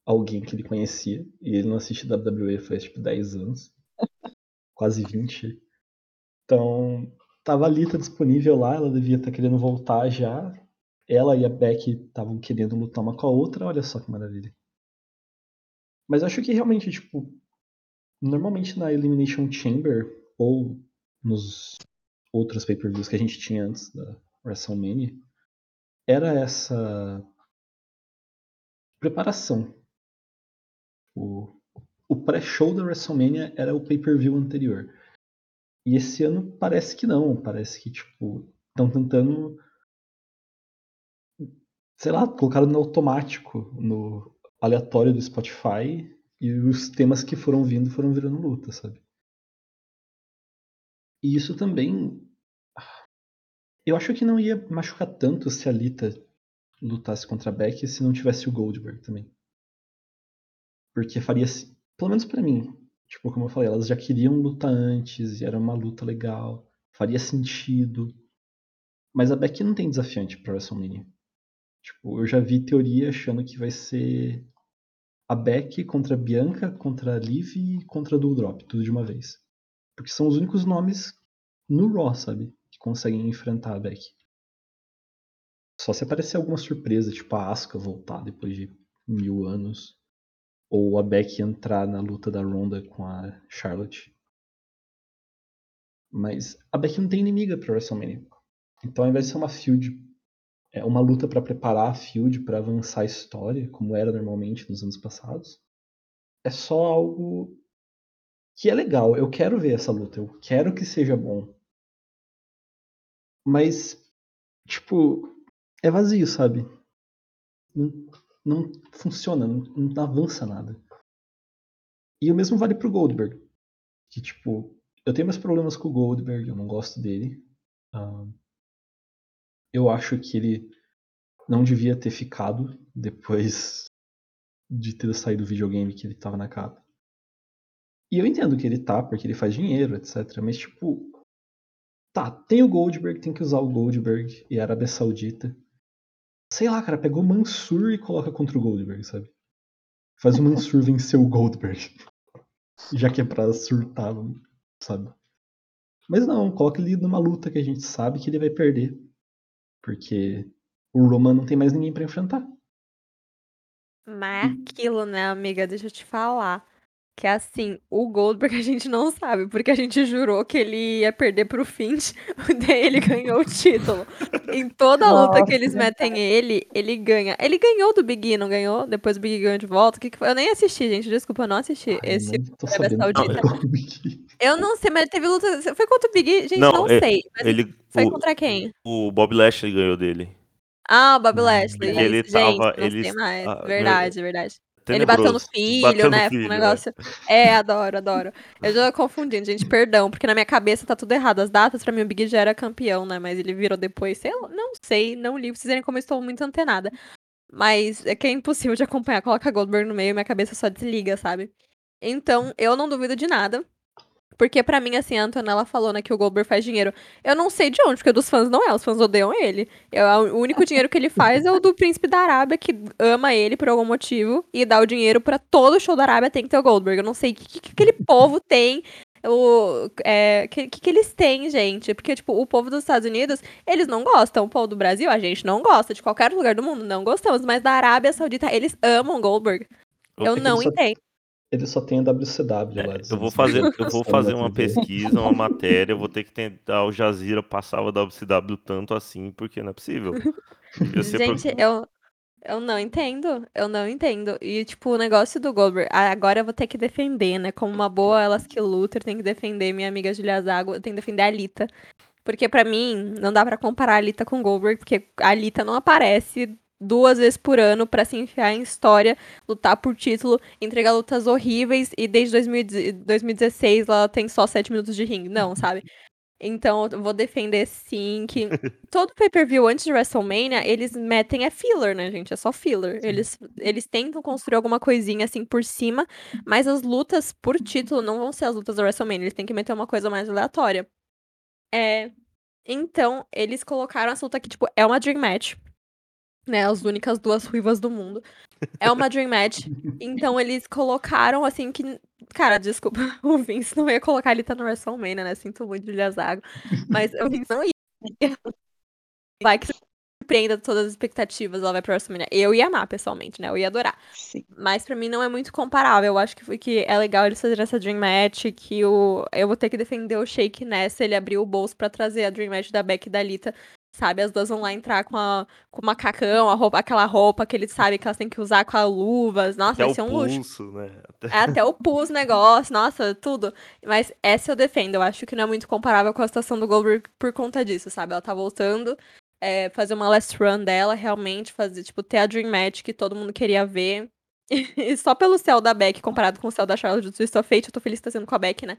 alguém que ele conhecia, e ele não assiste WWE faz tipo 10 anos, quase 20. Então, tava a Lita disponível lá, ela devia estar querendo voltar já. Ela e a Becky estavam querendo lutar uma com a outra, olha só que maravilha. Mas eu acho que realmente, tipo, normalmente na Elimination Chamber, ou nos outros pay-per-views que a gente tinha antes da WrestleMania, era essa preparação. O pré-show da WrestleMania era o pay-per-view anterior. E esse ano parece que não, parece que tipo estão tentando sei lá, colocaram no automático, no aleatório do Spotify e os temas que foram vindo foram virando luta, sabe? E isso também eu acho que não ia machucar tanto se a Lita lutasse contra a Becky se não tivesse o Goldberg também. Porque faria, pelo menos pra mim, tipo, como eu falei, elas já queriam lutar antes, e era uma luta legal, faria sentido. Mas a Becky não tem desafiante pra WrestleMania. Tipo, eu já vi teoria achando que vai ser a Becky contra a Bianca, contra a Liv e contra a Doudrop, tudo de uma vez. Porque são os únicos nomes no Raw, sabe? Que conseguem enfrentar a Becky. Só se aparecer alguma surpresa, tipo a Asuka voltar depois de mil anos. Ou a Becky entrar na luta da Ronda com a Charlotte. Mas a Becky não tem inimiga pra WrestleMania. Então ao invés de ser uma feud, é uma luta pra preparar a feud, pra avançar a história, como era normalmente nos anos passados, é só algo que é legal. Eu quero ver essa luta, eu quero que seja bom. Mas, tipo, é vazio, sabe? Não, funciona, não, não avança nada. E o mesmo vale pro Goldberg. Que, tipo, eu tenho meus problemas com o Goldberg, eu não gosto dele. Ah, eu acho que ele não devia ter ficado depois de ter saído do videogame que ele tava na capa. E eu entendo que ele tá, porque ele faz dinheiro, etc. Mas, tipo. Tá, tem o Goldberg, tem que usar o Goldberg e a Arábia Saudita. Sei lá, cara, pegou Mansur e coloca contra o Goldberg, sabe? Faz o Mansur vencer o Goldberg. Já que é pra surtar, sabe? Mas não, coloca ele numa luta que a gente sabe que ele vai perder. Porque o Roman não tem mais ninguém pra enfrentar. Mas é aquilo, né, amiga? Deixa eu te falar. Que é assim, o Goldberg a gente não sabe, porque a gente jurou que ele ia perder pro Finch, daí ele ganhou o título. Em toda luta que eles Nossa. metem ele, ele ganha. Ele ganhou do Big E, não ganhou? Depois o Big E ganhou de volta. O que que foi? Eu nem assisti, gente. Desculpa, eu não assisti Ai, esse Arábia Saudita. Eu não sei, mas teve luta. Foi contra o Big E? Gente, Não, não, é- sei. Mas Ele, foi o, contra quem? o Bob Lashley ganhou dele. Ah, o Bob Lashley. isso, ele gente, tava- não ele- sei mais. ah, verdade, verdade. Ele bateu no Tenebroso. filho, Bateu no né? filho, Foi um é. negócio. É, adoro, adoro. Eu já confundindo, gente, perdão, porque na minha cabeça tá tudo errado. As datas, pra mim, o Big já era campeão, né? Mas ele virou depois, sei lá, não sei, não li. Vocês verem como eu estou muito antenada. Mas é que é impossível de acompanhar. Coloca Goldberg no meio, minha cabeça só desliga, sabe? Então, eu não duvido de nada. Porque pra mim, assim, a Antonella falou, né, que o Goldberg faz dinheiro. Eu não sei de onde, porque dos fãs não é. Os fãs odeiam ele. Eu, o único dinheiro que ele faz é o do príncipe da Arábia, que ama ele por algum motivo. E dá o dinheiro pra todo show da Arábia tem que ter o Goldberg. Eu não sei o que, que, que aquele povo tem. O é, que, que, que eles têm, gente? Porque, tipo, o povo dos Estados Unidos, eles não gostam. O povo do Brasil, a gente não gosta. De qualquer lugar do mundo, não gostamos. Mas da Arábia Saudita, eles amam Goldberg. Eu que não entendo. Ele só tem a WCW lá. Eu vou fazer, eu vou 60 fazer uma pesquisa, uma matéria, eu vou ter que tentar o Jazira passava a WCW tanto assim, porque não é possível. Ser pro- Gente, eu, eu não entendo. Eu não entendo. E, tipo, o negócio do Goldberg. Agora eu vou ter que defender, né? Como uma boa Elaski Luthor, tem que defender minha amiga Julia Zago. Eu tenho que defender a Alita. Porque pra mim, não dá pra comparar a Alita com o Goldberg, porque a Alita não aparece duas vezes por ano pra se enfiar em história, lutar por título, entregar lutas horríveis e desde 2010 2016 ela tem só sete minutos de ringue. Não, sabe? Então eu vou defender sim que todo pay-per-view antes de WrestleMania, eles metem é filler, né, gente? É só filler. Eles, eles tentam construir alguma coisinha assim por cima, mas as lutas por título não vão ser as lutas da WrestleMania. Eles têm que meter uma coisa mais aleatória. É. Então, eles colocaram essa luta aqui, tipo, é uma Dream Match. Né, as únicas duas ruivas do mundo. É uma Dream Match. Então, eles colocaram, assim, que. Cara, desculpa, o Vince não ia colocar ele tá no WrestleMania, né? Sinto muito, Julia Zago. Mas o Vince não ia. Vai que surpreenda todas as expectativas, ela vai pra WrestleMania. Eu ia amar, pessoalmente, né? Eu ia adorar. Sim. Mas pra mim não é muito comparável. Eu acho que, foi- que é legal eles fazerem essa Dream Match, que o, eu vou ter que defender o Shake nessa. Ele abriu o bolso pra trazer a Dream Match da Beck e da Lita. Sabe, as duas vão lá entrar com, a, com o macacão, a roupa, aquela roupa que eles sabem que elas têm que usar com as luvas. Nossa, Até vai o ser um luxo. pulso, né? Até- É até o pus negócio, nossa, tudo. Mas essa eu defendo. Eu acho que não é muito comparável com a situação do Goldberg por conta disso, sabe? Ela tá voltando, é, fazer uma last run dela, realmente, fazer, tipo, ter a Dream Match que todo mundo queria ver. E só pelo céu da Beck comparado com o céu da Charlotte do Twist of Fate, eu tô feliz que tá sendo com a Beck, né?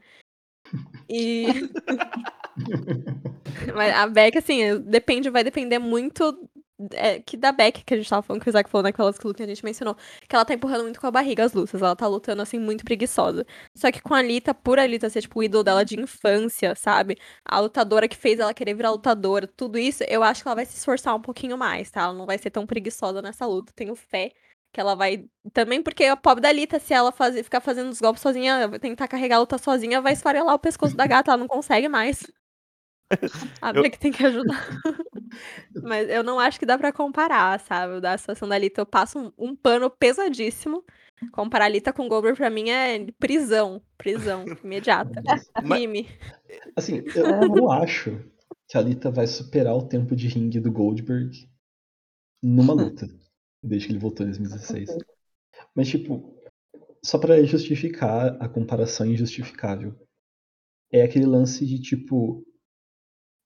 E. Mas a Beck, assim, depende, vai depender muito é, que da Beck, que a gente tava falando, que o Isaac falou naquelas lutas que a gente mencionou, que ela tá empurrando muito com a barriga as lutas, ela tá lutando, assim, muito preguiçosa. Só que com a Lita, por a Lita ser, tipo, o ídolo dela de infância, sabe? A lutadora que fez ela querer virar lutadora, tudo isso, eu acho que ela vai se esforçar um pouquinho mais, tá? Ela não vai ser tão preguiçosa nessa luta, tenho fé que ela vai. Também porque a pobre da Lita, se ela fazer, ficar fazendo os golpes sozinha, tentar carregar a luta sozinha, vai esfarelar o pescoço da gata, ela não consegue mais. A Eu- Beck tem que ajudar. Mas eu não acho que dá pra comparar, sabe? Da situação da Lita, eu passo um, um pano pesadíssimo. Comparar a Lita com o Goldberg pra mim é prisão. Prisão imediata. Mas- Crime. Assim, eu não acho que a Lita vai superar o tempo de ringue do Goldberg numa luta, desde que ele voltou em 2016. Mas, tipo, só pra justificar a comparação injustificável, é aquele lance de, tipo,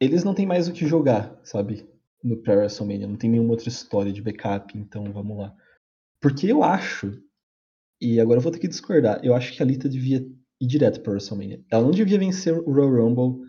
eles não têm mais o que jogar, sabe? No pré-WrestleMania, não tem nenhuma outra história de backup, então vamos lá. Porque eu acho, e agora eu vou ter que discordar, eu acho que a Lita devia ir direto pra WrestleMania. Ela não devia vencer o Royal Rumble,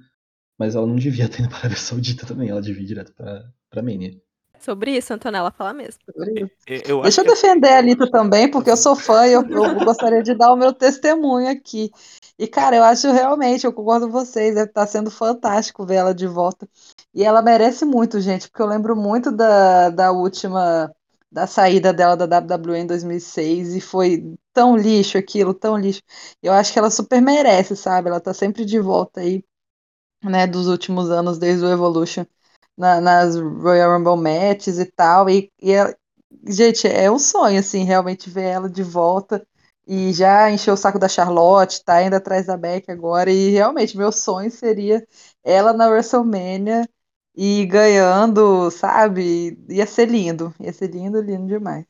mas ela não devia ter ido para a Arábia Saudita também, ela devia ir direto pra Mania. Sobre isso, Antonella, fala mesmo. Eu, eu Deixa eu que defender a Anitta também, porque eu sou fã e eu, eu gostaria de dar o meu testemunho aqui. E, cara, eu acho realmente, eu concordo com vocês, deve estar sendo fantástico ver ela de volta. E ela merece muito, gente, porque eu lembro muito da, da última, da saída dela da WWE em 2006 e foi tão lixo aquilo, tão lixo. Eu acho que ela super merece, sabe? Ela tá sempre de volta aí, né, dos últimos anos, desde o Evolution, na- nas Royal Rumble matches e tal. E, e ela- gente, é um sonho, assim, realmente ver ela de volta. E já encheu o saco da Charlotte, tá indo atrás da Beck agora. E realmente, meu sonho seria ela na WrestleMania e ganhando, sabe? Ia ser lindo. Ia ser lindo, lindo demais.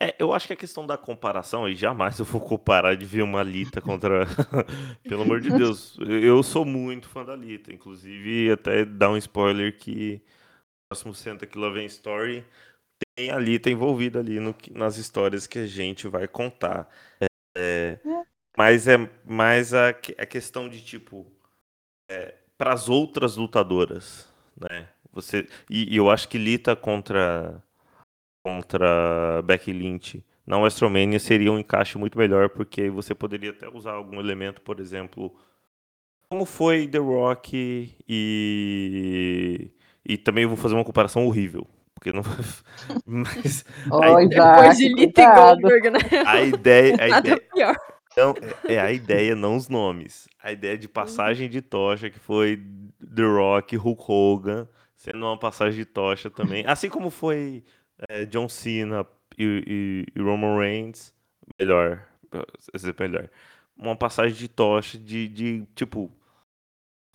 É, eu acho que a questão da comparação, e jamais eu vou comparar de ver uma Lita contra. Pelo amor de Deus, eu sou muito fã da Lita. Inclusive, até dar um spoiler que o próximo Senta que lá vem Story tem a Lita envolvida ali no nas histórias que a gente vai contar. É, mas é mais a, a questão de tipo. para as outras lutadoras, né? Você, e, e eu acho que Lita contra contra Becky Lynch na WrestleMania seria um encaixe muito melhor, porque você poderia até usar algum elemento, por exemplo, como foi The Rock e e também eu vou fazer uma comparação horrível, porque não mas Ó, Aí, Depois de Lita e. Goldberg, né? a ideia, a Nada ideia pior. não, é é a ideia, não os nomes. A ideia de passagem de tocha, que foi The Rock, Hulk Hogan, sendo uma passagem de tocha também. Assim como foi é, John Cena e, e- e Roman Reigns. Melhor. Exemplo melhor. Uma passagem de tocha de, de tipo.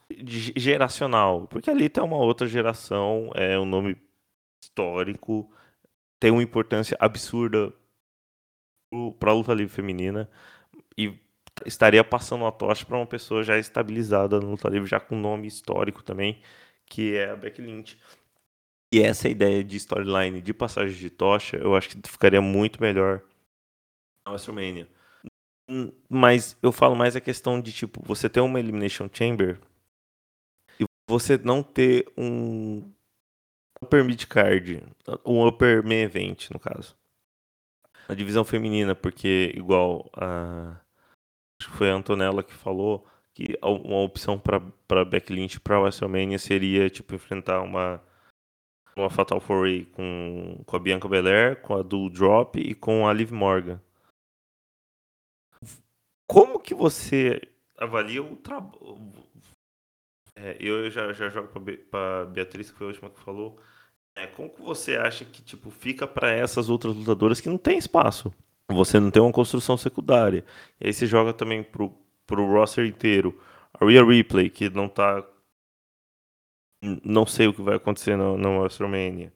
de ge- geracional. Porque ali tem uma outra geração, é um nome histórico, tem uma importância absurda para a luta livre feminina e estaria passando a tocha para uma pessoa já estabilizada no luta livre, já com nome histórico também, que é a Becky Lynch. E essa ideia de storyline de passagem de tocha, eu acho que ficaria muito melhor na WrestleMania. Hum, Mas eu falo mais a questão de tipo, você ter uma Elimination Chamber e você não ter um upper mid card, um upper main event, no caso. Na divisão feminina, porque igual a acho que foi a Antonella que falou que a- uma opção para Becky Lynch para WrestleMania seria tipo enfrentar uma uma Fatal Four Way com, com a Bianca Belair, com a do Drop e com a Liv Morgan. Como que você avalia o trabalho? eu já, já jogo para Beatriz, que foi a última que falou. É, como que você acha que tipo fica para essas outras lutadoras que não tem espaço? Você não tem uma construção secundária. E aí você joga também pro, pro roster inteiro. A Rhea Ripley, que não tá. Não sei o que vai acontecer no, no WrestleMania.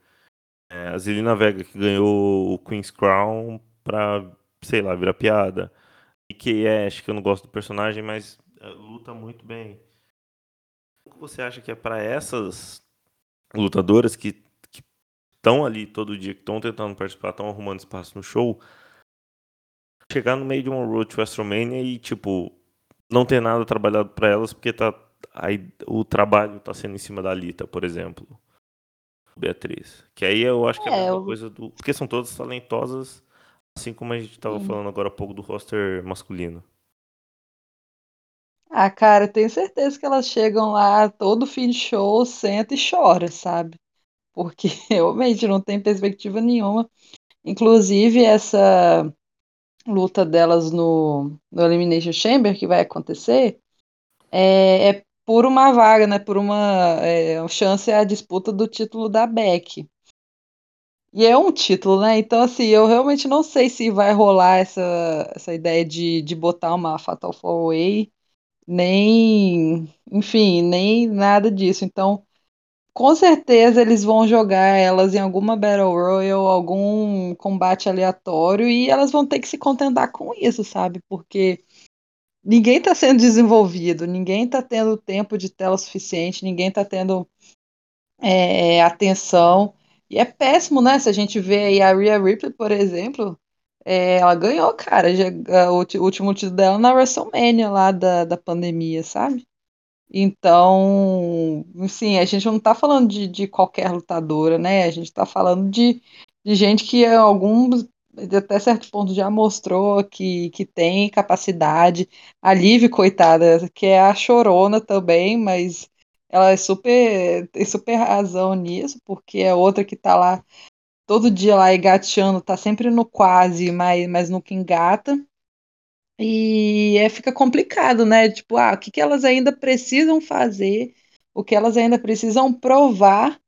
É, a Zelina Vega, que ganhou o Queen's Crown pra, sei lá, virar piada. E que Ash, que eu não gosto do personagem, mas é, luta muito bem. O que você acha que é para essas lutadoras que estão ali todo dia, que estão tentando participar, estão arrumando espaço no show, chegar no meio de uma Road to WrestleMania e, tipo, não ter nada trabalhado para elas, porque tá, aí, o trabalho tá sendo em cima da Lita, por exemplo. Beatriz. Que aí eu acho que é, a É, mesma eu- coisa do. Porque são todas talentosas, assim como a gente tava Sim. falando agora há pouco do roster masculino. Ah, cara, eu tenho certeza que elas chegam lá todo fim de show, senta e chora, sabe? Porque realmente não tem perspectiva nenhuma. Inclusive, essa luta delas no, no Elimination Chamber que vai acontecer é, é por uma vaga, né? Por uma é, chance à disputa do título da Beck. E é um título, né? Então, assim, eu realmente não sei se vai rolar essa, essa ideia de, de botar uma Fatal Four Way nem, enfim, nem nada disso. Então, com certeza eles vão jogar elas em alguma Battle Royale, algum combate aleatório, e elas vão ter que se contentar com isso, sabe? Porque ninguém está sendo desenvolvido, ninguém está tendo tempo de tela suficiente, ninguém está tendo é, atenção. E é péssimo, né? Se a gente vê aí a Rhea Ripley, por exemplo, é, ela ganhou, cara, já- o, ti- o último título dela na WrestleMania lá da, da pandemia, sabe? Então, assim, a gente não tá falando de, de qualquer lutadora, né? A gente tá falando de, de gente que em alguns, até certo ponto, já mostrou que, que tem capacidade. A Liv, coitada, que é a chorona também, mas ela é super, tem super razão nisso, porque é outra que tá lá todo dia lá engateando, tá sempre no quase, mas, mas nunca engata. E é, fica complicado, né? Tipo, ah, o que, que elas ainda precisam fazer, o que elas ainda precisam provar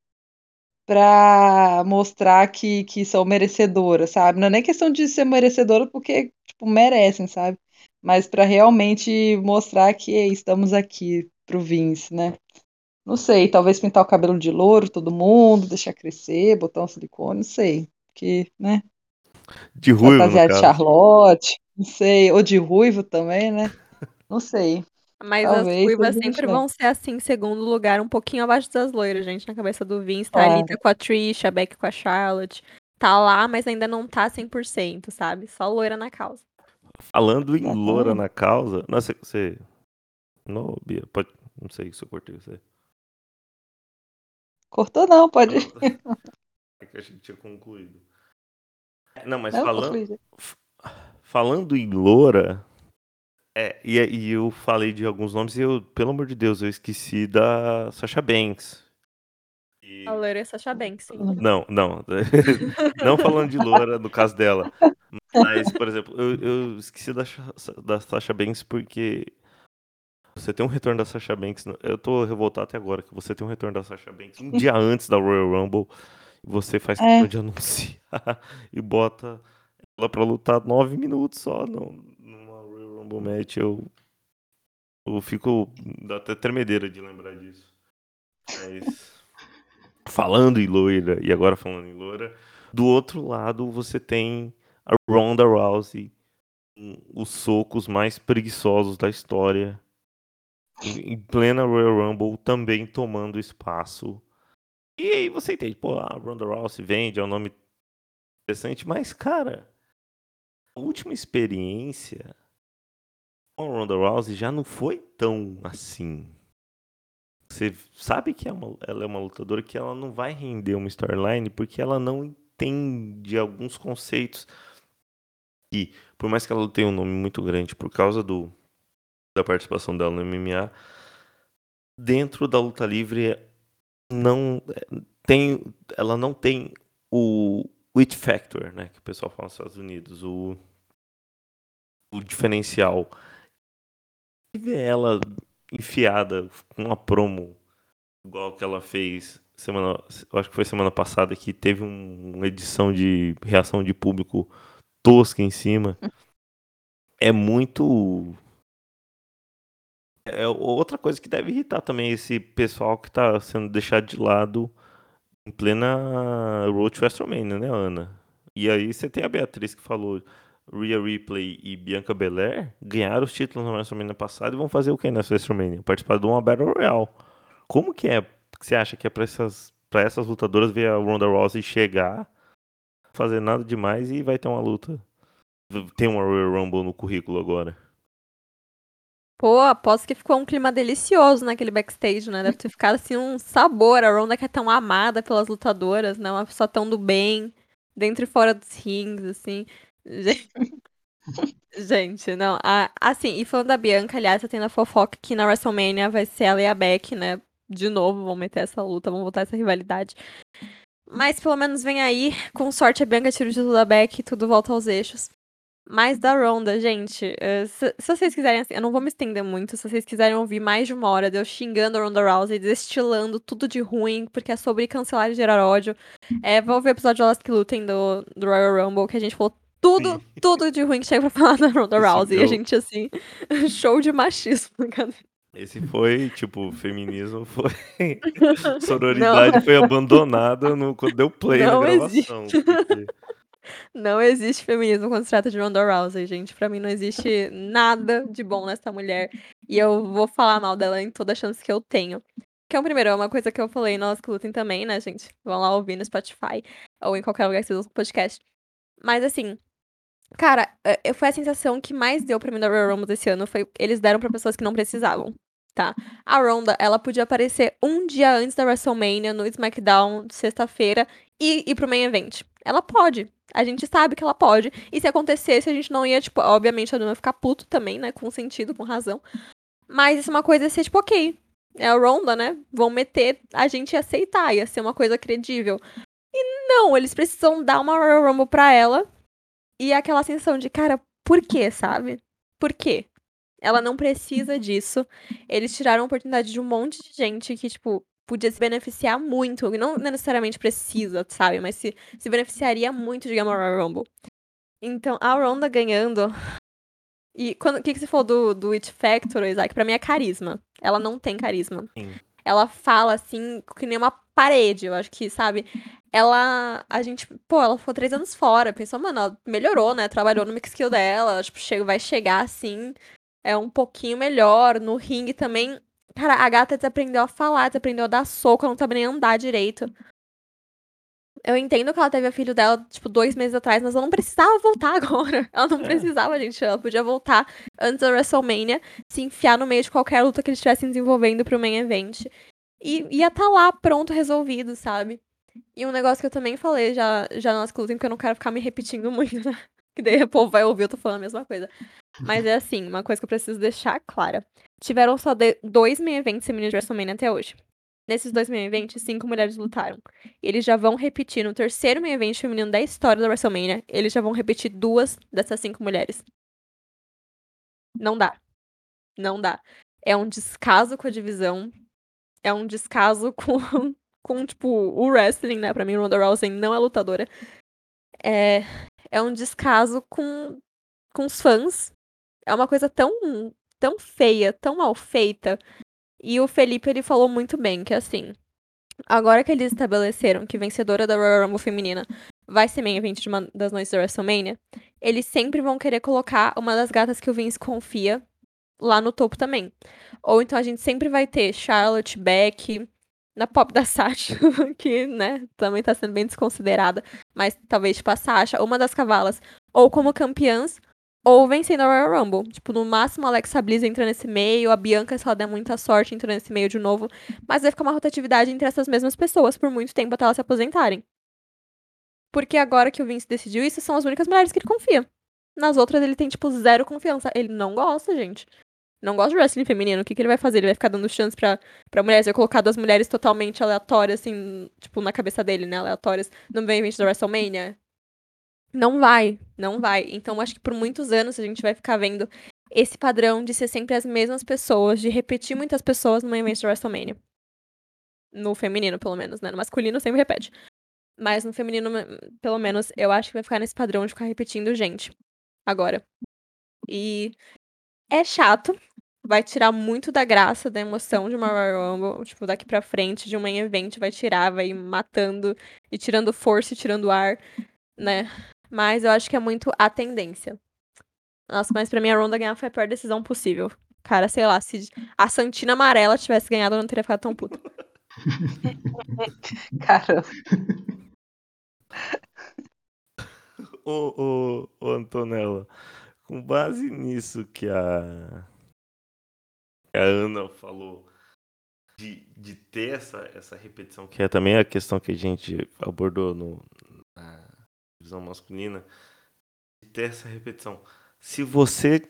para mostrar que, que são merecedoras, sabe? Não é nem questão de ser merecedora porque, tipo, merecem, sabe? Mas para realmente mostrar que estamos aqui pro Vince, né? Não sei, talvez pintar o cabelo de louro, todo mundo, deixar crescer, botar um silicone, não sei. Que, né? De ruivo, Fantasiar de. Charlotte, não sei. Ou de ruivo também, né? Não sei. Mas as Talvez ruivas seja sempre vão ser assim, em segundo lugar, um pouquinho abaixo das loiras, gente. Na cabeça do Vince, tá ali, Claro. tá com a Trish, a Beck com a Charlotte. Tá lá, mas ainda não tá 100%, sabe? Só loira na causa. Falando em Exatamente. loura na causa. Nossa, você. Não, Bia, pode. Não sei se eu cortei você. Cortou não, pode. É que a gente tinha concluído. Não, mas Não, falando, concluí. falando em loura. É, e, e eu falei de alguns nomes e eu, pelo amor de Deus, eu esqueci da Sasha Banks. E- A loira é Sasha Banks, sim. Não, não. não falando de loura no caso dela. Mas, por exemplo, eu, eu esqueci da, da Sasha Banks porque você tem um retorno da Sasha Banks. Eu tô revoltado até agora que você tem um retorno da Sasha Banks um dia antes da Royal Rumble. E você faz É. questão de anunciar e bota ela pra lutar nove minutos só no, Rumble match. Eu, eu fico. dá até tremedeira de lembrar disso. Mas. Falando em loira, e agora falando em loira, do outro lado você tem a Ronda Rousey, os socos mais preguiçosos da história, em em plena Royal Rumble, também tomando espaço. E aí você entende, pô, a Ronda Rousey vende, é um nome interessante, mas, cara, a última experiência com Ronda Rousey já não foi tão assim. Você sabe que é uma- ela é uma lutadora que ela não vai render uma storyline porque ela não entende alguns conceitos. E, por mais que ela tenha um nome muito grande por causa do, da participação dela no MMA, dentro da luta livre não tem, ela não tem o it factor, né, que o pessoal fala nos Estados Unidos, o, o diferencial. E ver ela enfiada com uma promo igual que ela fez semana, acho que foi semana passada que teve um- uma edição de reação de público tosca em cima. É muito é outra coisa que deve irritar também esse pessoal que tá sendo deixado de lado em plena Road to WrestleMania, né, Ana? E aí você tem a Beatriz que falou Rhea Ripley e Bianca Belair ganharam os títulos na WrestleMania passada e vão fazer o que nessa WrestleMania? Participar de uma Battle Royale. Como que é? que Você acha que é pra essas, pra essas lutadoras ver a Ronda Rousey chegar, fazer nada demais e vai ter uma luta? Tem uma Royal Rumble no currículo agora. Pô, aposto que ficou um clima delicioso naquele backstage, né? Deve ter ficado assim um sabor. A Ronda que é tão amada pelas lutadoras, né? Uma pessoa tão do bem, dentro e fora dos rings, assim. Gente, Gente, não. a- assim, e falando da Bianca, aliás, eu tenho a fofoca que na WrestleMania vai ser ela e a Beck, né? De novo, vão meter essa luta, vão voltar essa rivalidade. Mas pelo menos vem aí, com sorte a Bianca tira o título da Beck e tudo volta aos eixos. Mas da Ronda, gente, eh, se, se vocês quiserem, assim, eu não vou me estender muito, se vocês quiserem ouvir mais de uma hora de eu xingando a Ronda Rousey, destilando tudo de ruim, porque é sobre cancelar e gerar ódio, é, vou ver o episódio Elas que Lutem do, do Royal Rumble, que a gente falou tudo, tudo de ruim que chega pra falar da Ronda Rousey, e a gente, assim, show de machismo, cara. Esse foi, tipo, feminismo foi. Sororidade foi abandonada no, quando deu play Não na gravação. porque- Não existe feminismo quando se trata de Ronda Rousey, gente. Pra mim não existe nada de bom nessa mulher. E eu vou falar mal dela em toda chance que eu tenho. Que é o primeiro, é uma coisa que eu falei, nós que lutem também, né, gente? Vão lá ouvir no Spotify ou em qualquer lugar que vocês ouçam podcast. Mas assim, cara, eh, foi a sensação que mais deu pra mim da Royal Rumble desse ano foi eles deram pra pessoas que não precisavam. tá? A Ronda, ela podia aparecer um dia antes da WrestleMania no SmackDown, sexta-feira, e ir pro main event. Ela pode. A gente sabe que ela pode. E se acontecesse, a gente não ia, tipo, obviamente, a ia ficar puto também, né? Com sentido, com razão. Mas isso é uma coisa ia ser, tipo, ok. É a Ronda, né? Vão meter, a gente ia aceitar, ia ser uma coisa credível. E não, eles precisam dar uma Royal Rumble pra ela. E aquela sensação de, cara, por quê, sabe? Por quê? Ela não precisa disso. Eles tiraram a oportunidade de um monte de gente que, tipo, podia se beneficiar muito. E não necessariamente precisa, sabe? Mas se, se beneficiaria muito de Royal Rumble. Então, a Ronda ganhando. E o que, que você falou do, do It Factor, Isaac? Pra mim é carisma. Ela não tem carisma. Sim. Ela fala assim, que nem uma parede, eu acho que, sabe? Ela, a gente, pô, ela ficou três anos fora. Pensou, mano, ela melhorou, né? Trabalhou no mix dela, tipo, chega, vai chegar assim, é um pouquinho melhor. No ringue também. Cara, a gata desaprendeu a falar, desaprendeu a dar soco, ela não sabe nem andar direito. Eu entendo que ela teve a filho dela, tipo, dois meses atrás, mas ela não precisava voltar agora. Ela não É. precisava, gente. Ela podia voltar antes da WrestleMania, se enfiar no meio de qualquer luta que eles estivessem desenvolvendo pro main event. E ia estar lá, pronto, resolvido, sabe? E um negócio que eu também falei já, já na nossa luta, porque eu não quero ficar me repetindo muito, né? Que daí o povo vai ouvir eu tô falando a mesma coisa. Mas é assim, uma coisa que eu preciso deixar clara. Tiveram só de- dois main events femininos de WrestleMania até hoje. Nesses dois main events, cinco mulheres lutaram. Eles já vão repetir no terceiro main event feminino da história da WrestleMania. Eles já vão repetir duas dessas cinco mulheres. Não dá. Não dá. É um descaso com a divisão. É um descaso com, com tipo, o wrestling, né? Pra mim, Ronda Rousey não é lutadora. É, é um descaso com, com os fãs. É uma coisa tão, tão feia, tão mal feita. E o Felipe, ele falou muito bem, que assim, agora que eles estabeleceram que vencedora da Royal Rumble feminina vai ser main event de uma das noites da WrestleMania, eles sempre vão querer colocar uma das gatas que o Vince confia lá no topo também. Ou então a gente sempre vai ter Charlotte, Beck, na pop da Sasha, que, né, também tá sendo bem desconsiderada, mas talvez tipo a Sasha, uma das cavalas, ou como campeãs, ou vencendo a Royal Rumble. Tipo, no máximo a Alexa Bliss entra nesse meio, a Bianca, se ela der muita sorte, entra nesse meio de novo. Mas vai ficar uma rotatividade entre essas mesmas pessoas por muito tempo até elas se aposentarem. Porque agora que o Vince decidiu isso, são as únicas mulheres que ele confia. Nas outras ele tem, tipo, zero confiança. Ele não gosta, gente. Não gosta de wrestling feminino. O que, que ele vai fazer? Ele vai ficar dando chance pra, pra mulheres. Vai colocar duas mulheres totalmente aleatórias, assim, tipo, na cabeça dele, né? Aleatórias, no main event da WrestleMania. Não vai, não vai. Então, acho que por muitos anos a gente vai ficar vendo esse padrão de ser sempre as mesmas pessoas, de repetir muitas pessoas no main event da WrestleMania. No feminino, pelo menos, né? No masculino sempre repete. Mas no feminino, pelo menos, eu acho que vai ficar nesse padrão de ficar repetindo gente. Agora. E é chato. Vai tirar muito da graça, da emoção de uma Royal Rumble. Tipo, daqui pra frente, de um main event, vai tirar, vai matando e tirando força e tirando ar, né? Mas eu acho que é muito a tendência. Nossa, mas pra mim a Ronda ganhar foi a pior decisão possível. Cara, sei lá, se a Santina Amarela tivesse ganhado, eu não teria ficado tão puta. Caramba. Ô, ô, ô, Antonella, com base nisso que a, que a Ana falou, de, de ter essa, essa repetição, que é também a questão que a gente abordou no, divisão masculina, de ter essa repetição. Se você,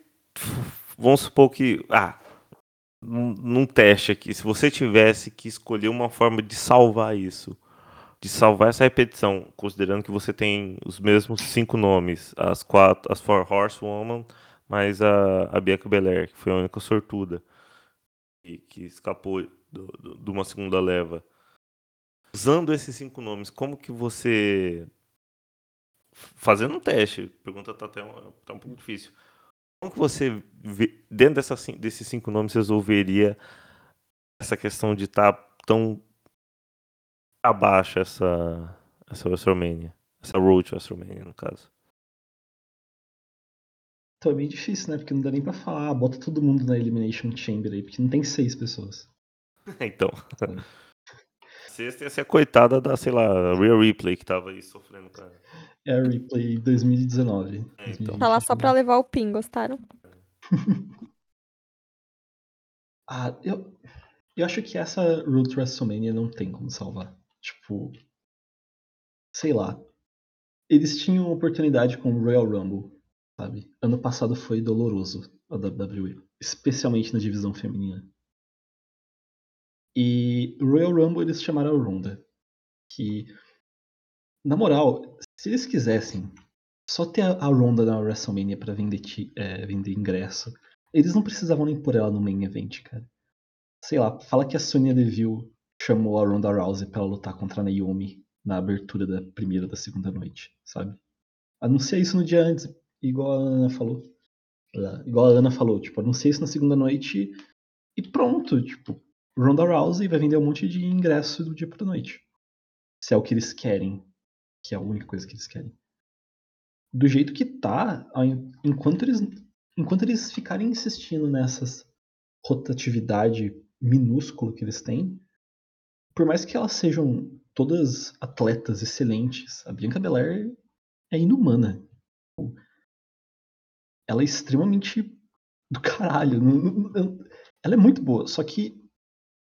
vamos supor que, ah, num, teste aqui, se você tivesse que escolher uma forma de salvar isso, de salvar essa repetição, considerando que você tem os mesmos cinco nomes, as quatro, as Four Horsewoman, mais a, a Bianca Belair, que foi a única sortuda e que escapou de uma segunda leva. Usando esses cinco nomes, como que você fazendo um teste, a pergunta tá até um, tá um pouco difícil. Como que você vê- dentro dessa, desses cinco nomes resolveria essa questão de estar tão abaixo essa essa WrestleMania, essa Road to WrestleMania no caso? Então é bem difícil, né? Porque não dá nem pra falar, ah, bota todo mundo na Elimination Chamber aí, porque não tem seis pessoas. Então. Sexta ia ser a coitada da, sei lá, Real Replay que tava aí sofrendo, cara. É a Replay 2019. É, então. Tá lá só pra levar o pin, gostaram? Ah, eu, eu acho que essa Root WrestleMania não tem como salvar. Tipo, sei lá. Eles tinham oportunidade com o Royal Rumble, sabe? Ano passado foi doloroso a WWE, especialmente na divisão feminina. E Royal Rumble eles chamaram a Ronda, que na moral, se eles quisessem só ter a Ronda na WrestleMania para vender, é, vender ingresso, eles não precisavam nem pôr ela no main event, cara. Sei lá, fala que a Sonya Deville chamou a Ronda Rousey para lutar contra a Naomi na abertura da primeira ou da segunda noite, sabe? Anuncia isso no dia antes, igual a Ana falou. Igual a Ana falou, tipo, anuncia isso na segunda noite e pronto, tipo, Ronda Rousey vai vender um monte de ingresso do dia pra noite. Se é o que eles querem, que é a única coisa que eles querem. Do jeito que tá, enquanto eles enquanto eles ficarem insistindo nessas rotatividade minúscula que eles têm, por mais que elas sejam todas atletas excelentes, a Bianca Belair é inumana. Ela é extremamente do caralho. Ela é muito boa, só que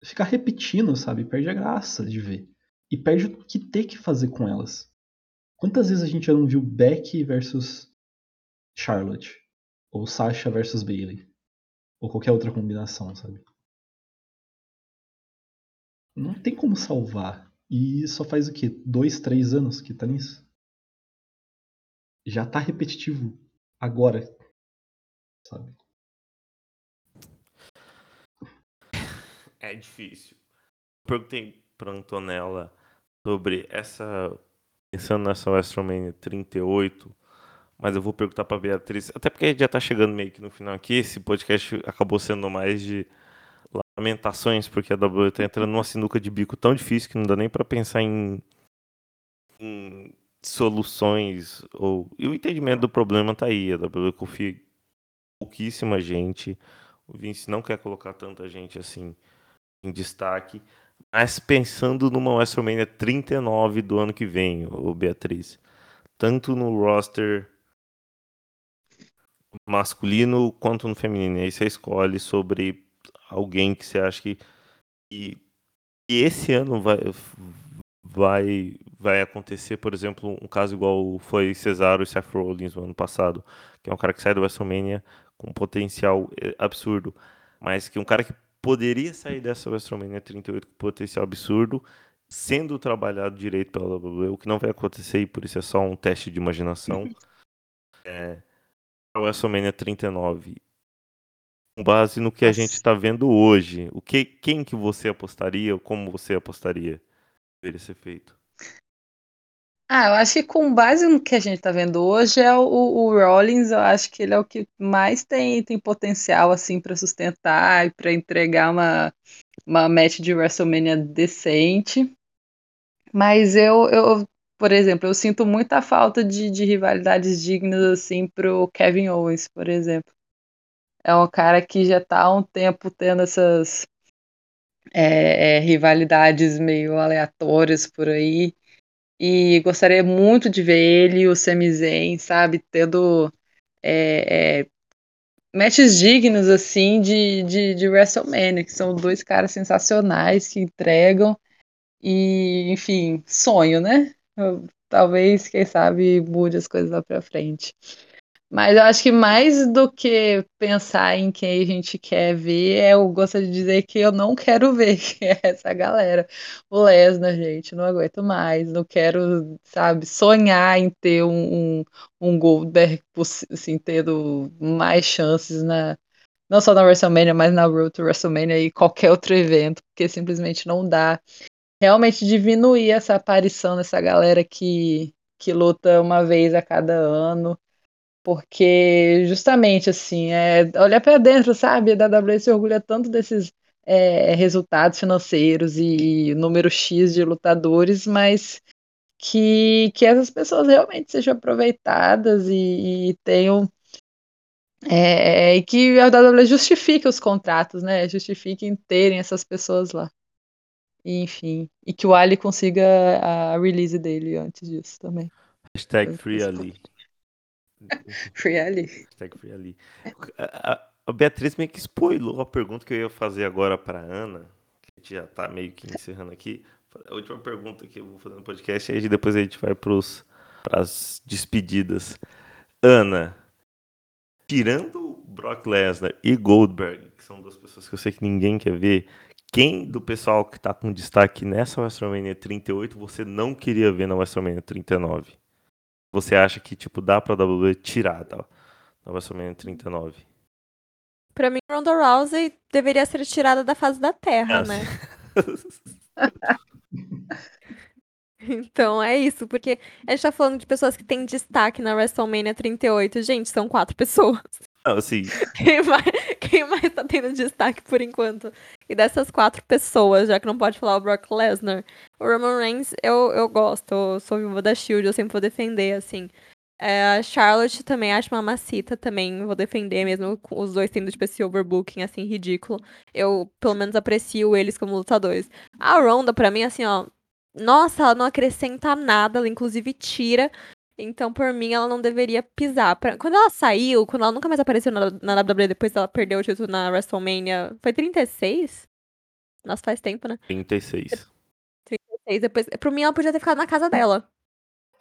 ficar repetindo, sabe, perde a graça de ver. E perde o que ter que fazer com elas. Quantas vezes a gente já não viu Becky versus Charlotte? Ou Sasha versus Bailey? Ou qualquer outra combinação, sabe? Não tem como salvar. E só faz o quê? Dois, três anos que tá nisso? Já tá repetitivo agora. Sabe? É difícil. Perguntei pra Antonella sobre essa. Pensando nessa WrestleMania 38, mas eu vou perguntar pra Beatriz, até porque a gente já tá chegando meio que no final aqui. Esse podcast acabou sendo mais de lamentações, porque a WWE tá entrando numa sinuca de bico tão difícil que não dá nem para pensar em, em, soluções. ou E o entendimento do problema tá aí. A WWE confia pouquíssima gente. O Vince não quer colocar tanta gente assim em destaque. Mas pensando numa WrestleMania 39 do ano que vem, o Beatriz, tanto no roster masculino quanto no feminino, aí você escolhe sobre alguém que você acha que, que, que esse ano vai, vai, vai acontecer, por exemplo, um caso igual foi Cesaro e Seth Rollins no ano passado, que é um cara que sai do WrestleMania com um potencial eh, absurdo, mas que um cara que poderia sair dessa WrestleMania 38 com potencial absurdo, sendo trabalhado direito pela WWE, o que não vai acontecer e por isso é só um teste de imaginação. é, a WrestleMania 39, com base no que a gente está vendo hoje, o que, quem que você apostaria ou como você apostaria deveria ser feito? Ah, eu acho que com base no que a gente tá vendo hoje é o, o Rollins, eu acho que ele é o que mais tem, tem potencial assim para sustentar e para entregar uma, uma match de WrestleMania decente. Mas eu, eu, por exemplo, eu sinto muita falta de, de rivalidades dignas assim pro Kevin Owens, por exemplo. É um cara que já tá há um tempo tendo essas é, é, rivalidades meio aleatórias por aí. E gostaria muito de ver ele e o Sami Zayn, sabe, tendo é, é, matches dignos, assim, de, de, de WrestleMania, que são dois caras sensacionais que entregam. E, enfim, sonho, né? Talvez, quem sabe, mude as coisas lá pra frente. Mas eu acho que mais do que pensar em quem a gente quer ver, eu gosto de dizer que eu não quero ver é essa galera. O Lesnar, gente, não aguento mais. Não quero, sabe, sonhar em ter um, um, um Goldberg, assim, tendo mais chances na. Não só na WrestleMania, mas na Road to WrestleMania e qualquer outro evento, porque simplesmente não dá. Realmente diminuir essa aparição dessa galera que, que luta uma vez a cada ano porque justamente assim, é, olhar para dentro, sabe? A WWE se orgulha tanto desses é, resultados financeiros e número X de lutadores, mas que, que essas pessoas realmente sejam aproveitadas e, e tenham é, e que a WWE justifique os contratos, né? Justifiquem terem essas pessoas lá. E, enfim, e que o Ali consiga a release dele antes disso também. Hashtag Free Ali. Free Ali. Hashtag Free Ali. A, a Beatriz meio que spoilou a pergunta que eu ia fazer agora para Ana, que a gente já tá meio que encerrando aqui. A última pergunta que eu vou fazer no podcast, e aí depois a gente vai para as despedidas. Ana, tirando Brock Lesnar e Goldberg, que são duas pessoas que eu sei que ninguém quer ver, quem do pessoal que tá com destaque nessa WrestleMania 38 você não queria ver na WrestleMania 39? Você acha que, tipo, dá pra WWE tirar na WrestleMania 39? Pra mim, Ronda Rousey deveria ser tirada da face da Terra, Ah, né? Então é isso, porque a gente tá falando de pessoas que têm destaque na WrestleMania 38. Gente, são quatro pessoas. Não, assim, Quem mais, quem mais tá tendo destaque por enquanto? E dessas quatro pessoas, já que não pode falar o Brock Lesnar, o Roman Reigns eu, eu gosto, eu sou viúva da Shield, eu sempre vou defender, assim. É, a Charlotte também acho uma macita, também vou defender, mesmo os dois tendo, tipo, esse overbooking, assim, ridículo. Eu, pelo menos, aprecio eles como lutadores. A Ronda, pra mim, assim, ó, nossa, ela não acrescenta nada, ela inclusive tira. Então, por mim, ela não deveria pisar. Pra- Quando ela saiu, quando ela nunca mais apareceu na, na WWE depois ela perdeu o título na WrestleMania, foi 36? Nossa, faz tempo, né? 36. 36. Depois, por mim, ela podia ter ficado na casa dela.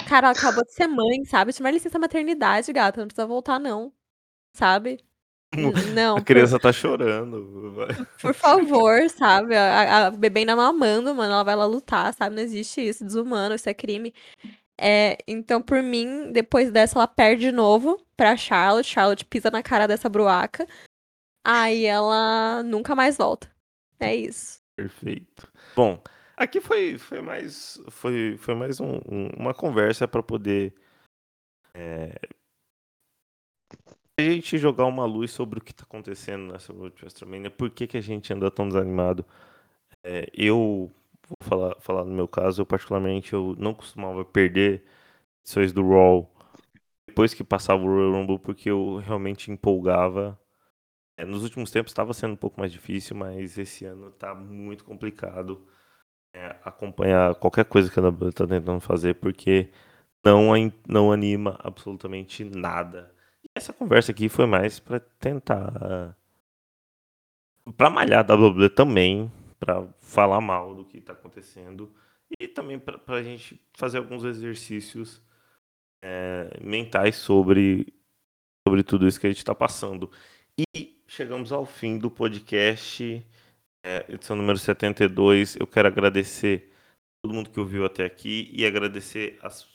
Cara, ela acabou de ser mãe, sabe? Tomar licença maternidade, gata. Não precisa voltar, não. Sabe? Não, A por- criança tá chorando. por favor, sabe? A, a bebê ainda mamando, mano, ela vai lá lutar, sabe? Não existe isso, desumano, isso é crime. É, então, por mim, depois dessa, ela perde de novo pra Charlotte. Charlotte pisa na cara dessa bruaca. Aí ela nunca mais volta. É isso. Perfeito. Bom, aqui foi, foi mais, foi, foi mais um- um- uma conversa para poder é, a gente jogar uma luz sobre o que está acontecendo nessa World WrestleMania, por que, que a gente anda tão desanimado. É, eu vou falar, falar no meu caso, eu particularmente eu não costumava perder edições do Raw depois que passava o Royal Rumble, porque eu realmente empolgava. É, nos últimos tempos estava sendo um pouco mais difícil, mas esse ano está muito complicado é, acompanhar qualquer coisa que a WWE está tentando fazer, porque não, não anima absolutamente nada. E essa conversa aqui foi mais para tentar. para malhar a WWE também, para falar mal do que está acontecendo, e também para a gente fazer alguns exercícios é, mentais sobre, sobre tudo isso que a gente está passando. E chegamos ao fim do podcast, é, edição número 72. Eu quero agradecer todo mundo que ouviu até aqui e agradecer as,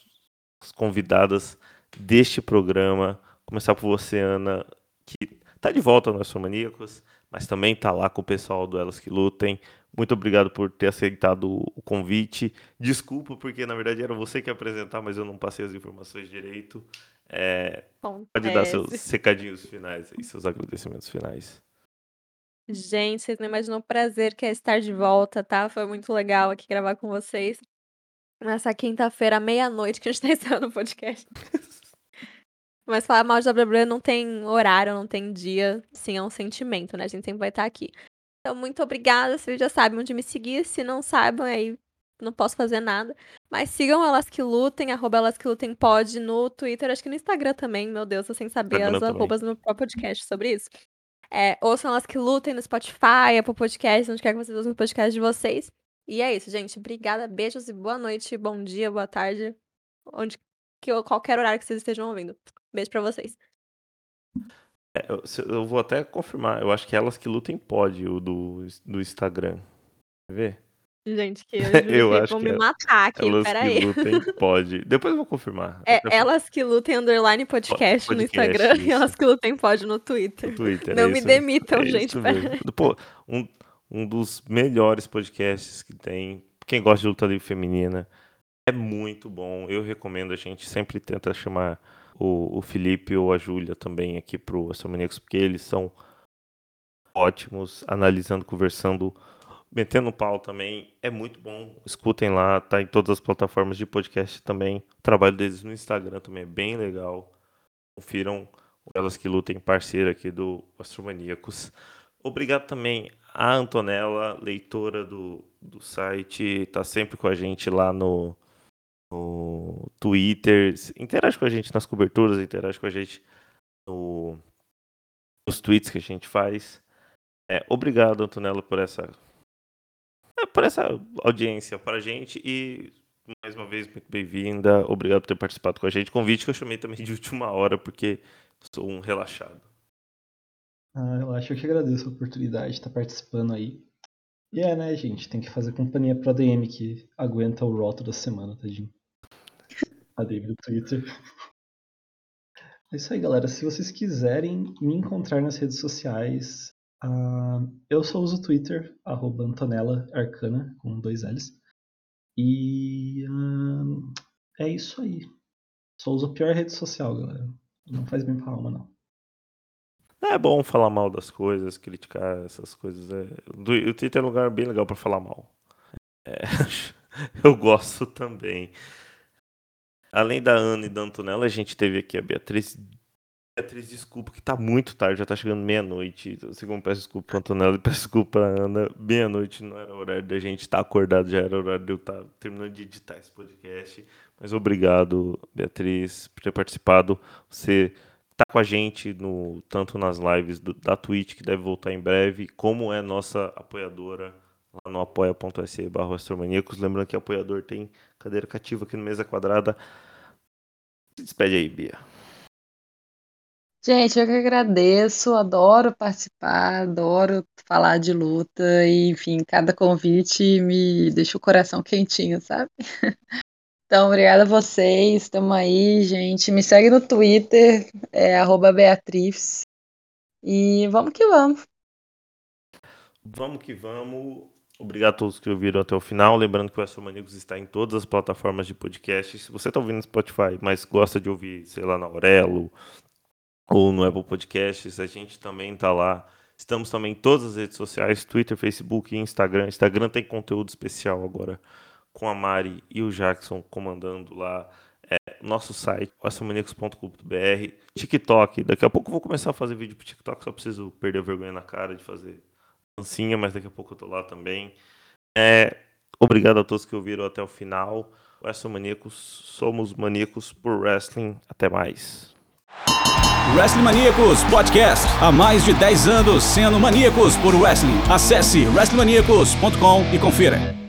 as convidadas deste programa. Começar por você, Ana, que tá de volta no Astromaníacos, mas também tá lá com o pessoal do Elas Que Lutem. Muito obrigado por ter aceitado o convite. Desculpa, porque na verdade era você que ia apresentar, mas eu não passei as informações direito. É, pode dar seus recadinhos finais e seus agradecimentos finais. Gente, vocês não imaginam o prazer que é estar de volta, tá? Foi muito legal aqui gravar com vocês. Nessa quinta-feira, meia-noite, que a gente tá encerrando o podcast. Mas falar mal de WWE não tem horário, não tem dia. Sim, é um sentimento, né? A gente sempre vai estar aqui. Então, muito obrigada. Vocês já sabem onde me seguir. Se não sabem, aí não posso fazer nada. Mas sigam elas que lutem, arroba elas que lutem pode no Twitter, acho que no Instagram também. Meu Deus, tô sem saber Instagram as também. arrobas no próprio podcast sobre isso. É, ouçam elas que lutem no Spotify, Apple Podcast, onde quer que vocês ouçam o podcast de vocês. E é isso, gente. Obrigada, beijos e boa noite, bom dia, boa tarde. Onde que qualquer horário que vocês estejam ouvindo. Beijo pra vocês. É, eu, eu vou até confirmar. Eu acho que elas que lutem pode, o do, do Instagram. Quer ver? Gente, que eu, acho vão que me é- matar aqui, Elas peraí. que lutem pode. Depois eu vou confirmar. É elas que lutem underline podcast, no podcast, Instagram isso. e elas que lutem pode no Twitter. no Twitter. Não é me isso- demitam, é gente. Pô, um, um dos melhores podcasts que tem. Quem gosta de luta livre feminina. É muito bom. Eu recomendo. A gente sempre tenta chamar o, o Felipe ou a Júlia também aqui pro Astromaníacos, porque eles são ótimos, analisando, conversando, metendo pau também. É muito bom. Escutem lá, tá em todas as plataformas de podcast também. O trabalho deles no Instagram também é bem legal. Confiram o elas que lutem, parceira aqui do Astromaníacos. Obrigado também a Antonella, leitora do, do site, tá sempre com a gente lá no, no Twitter. Interage com a gente nas coberturas, interage com a gente no, nos tweets que a gente faz. É, obrigado, Antonella, por essa, é, por essa audiência para a gente e mais uma vez muito bem-vinda. Obrigado por ter participado com a gente. Convite que eu chamei também de última hora porque sou um relaxado. Ah, eu acho que agradeço a oportunidade de estar participando aí. E é, né, gente? Tem que fazer companhia pro ADM que aguenta o Raw toda semana, tadinho. ADM do Twitter. É isso aí, galera. Se vocês quiserem me encontrar nas redes sociais, uh, eu só uso Twitter, arroba Antonella Arcana, com dois L's. E uh, é isso aí. Só uso a pior rede social, galera. Não faz bem pra alma, não. É bom falar mal das coisas, criticar essas coisas. É... O Twitter é um lugar bem legal para falar mal. É... Eu gosto também. Além da Ana e da Antonella, a gente teve aqui a Beatriz. Beatriz, desculpa, que tá muito tarde, já tá chegando meia-noite. Segundo, peço desculpa pra Antonella e peço desculpa pra Ana. Meia-noite não era horário da gente estar tá acordado, já era horário de eu estar tá terminando de editar esse podcast. Mas obrigado, Beatriz, por ter participado. Você tá com a gente no tanto nas lives do, da Twitch, que deve voltar em breve, como é nossa apoiadora lá no apoia.se barra Lembrando que apoiador tem cadeira cativa aqui no Mesa Quadrada. Se despede aí, Bia. Gente, eu que agradeço, adoro participar, adoro falar de luta e, enfim, cada convite me deixa o coração quentinho, sabe? Então, obrigada a vocês. Estamos aí, gente. Me segue no Twitter, é Beatriz. E vamos que vamos. Vamos que vamos. Obrigado a todos que ouviram até o final. Lembrando que o Astromaníacos está em todas as plataformas de podcast. Se você está ouvindo no Spotify, mas gosta de ouvir, sei lá, na Aurelo ou no Apple Podcasts, a gente também está lá. Estamos também em todas as redes sociais, Twitter, Facebook e Instagram. Instagram tem conteúdo especial agora com a Mari e o Jackson comandando lá é, nosso site, astromaníacos.com.br, TikTok. Daqui a pouco eu vou começar a fazer vídeo pro TikTok, só preciso perder a vergonha na cara de fazer dancinha, mas daqui a pouco eu tô lá também. É, obrigado a todos que ouviram até o final. O Astromaníacos, somos maníacos por wrestling. Até mais. Wrestling Maníacos Podcast. Há mais de 10 anos sendo maníacos por wrestling. Acesse wrestlingmaníacos.com e confira.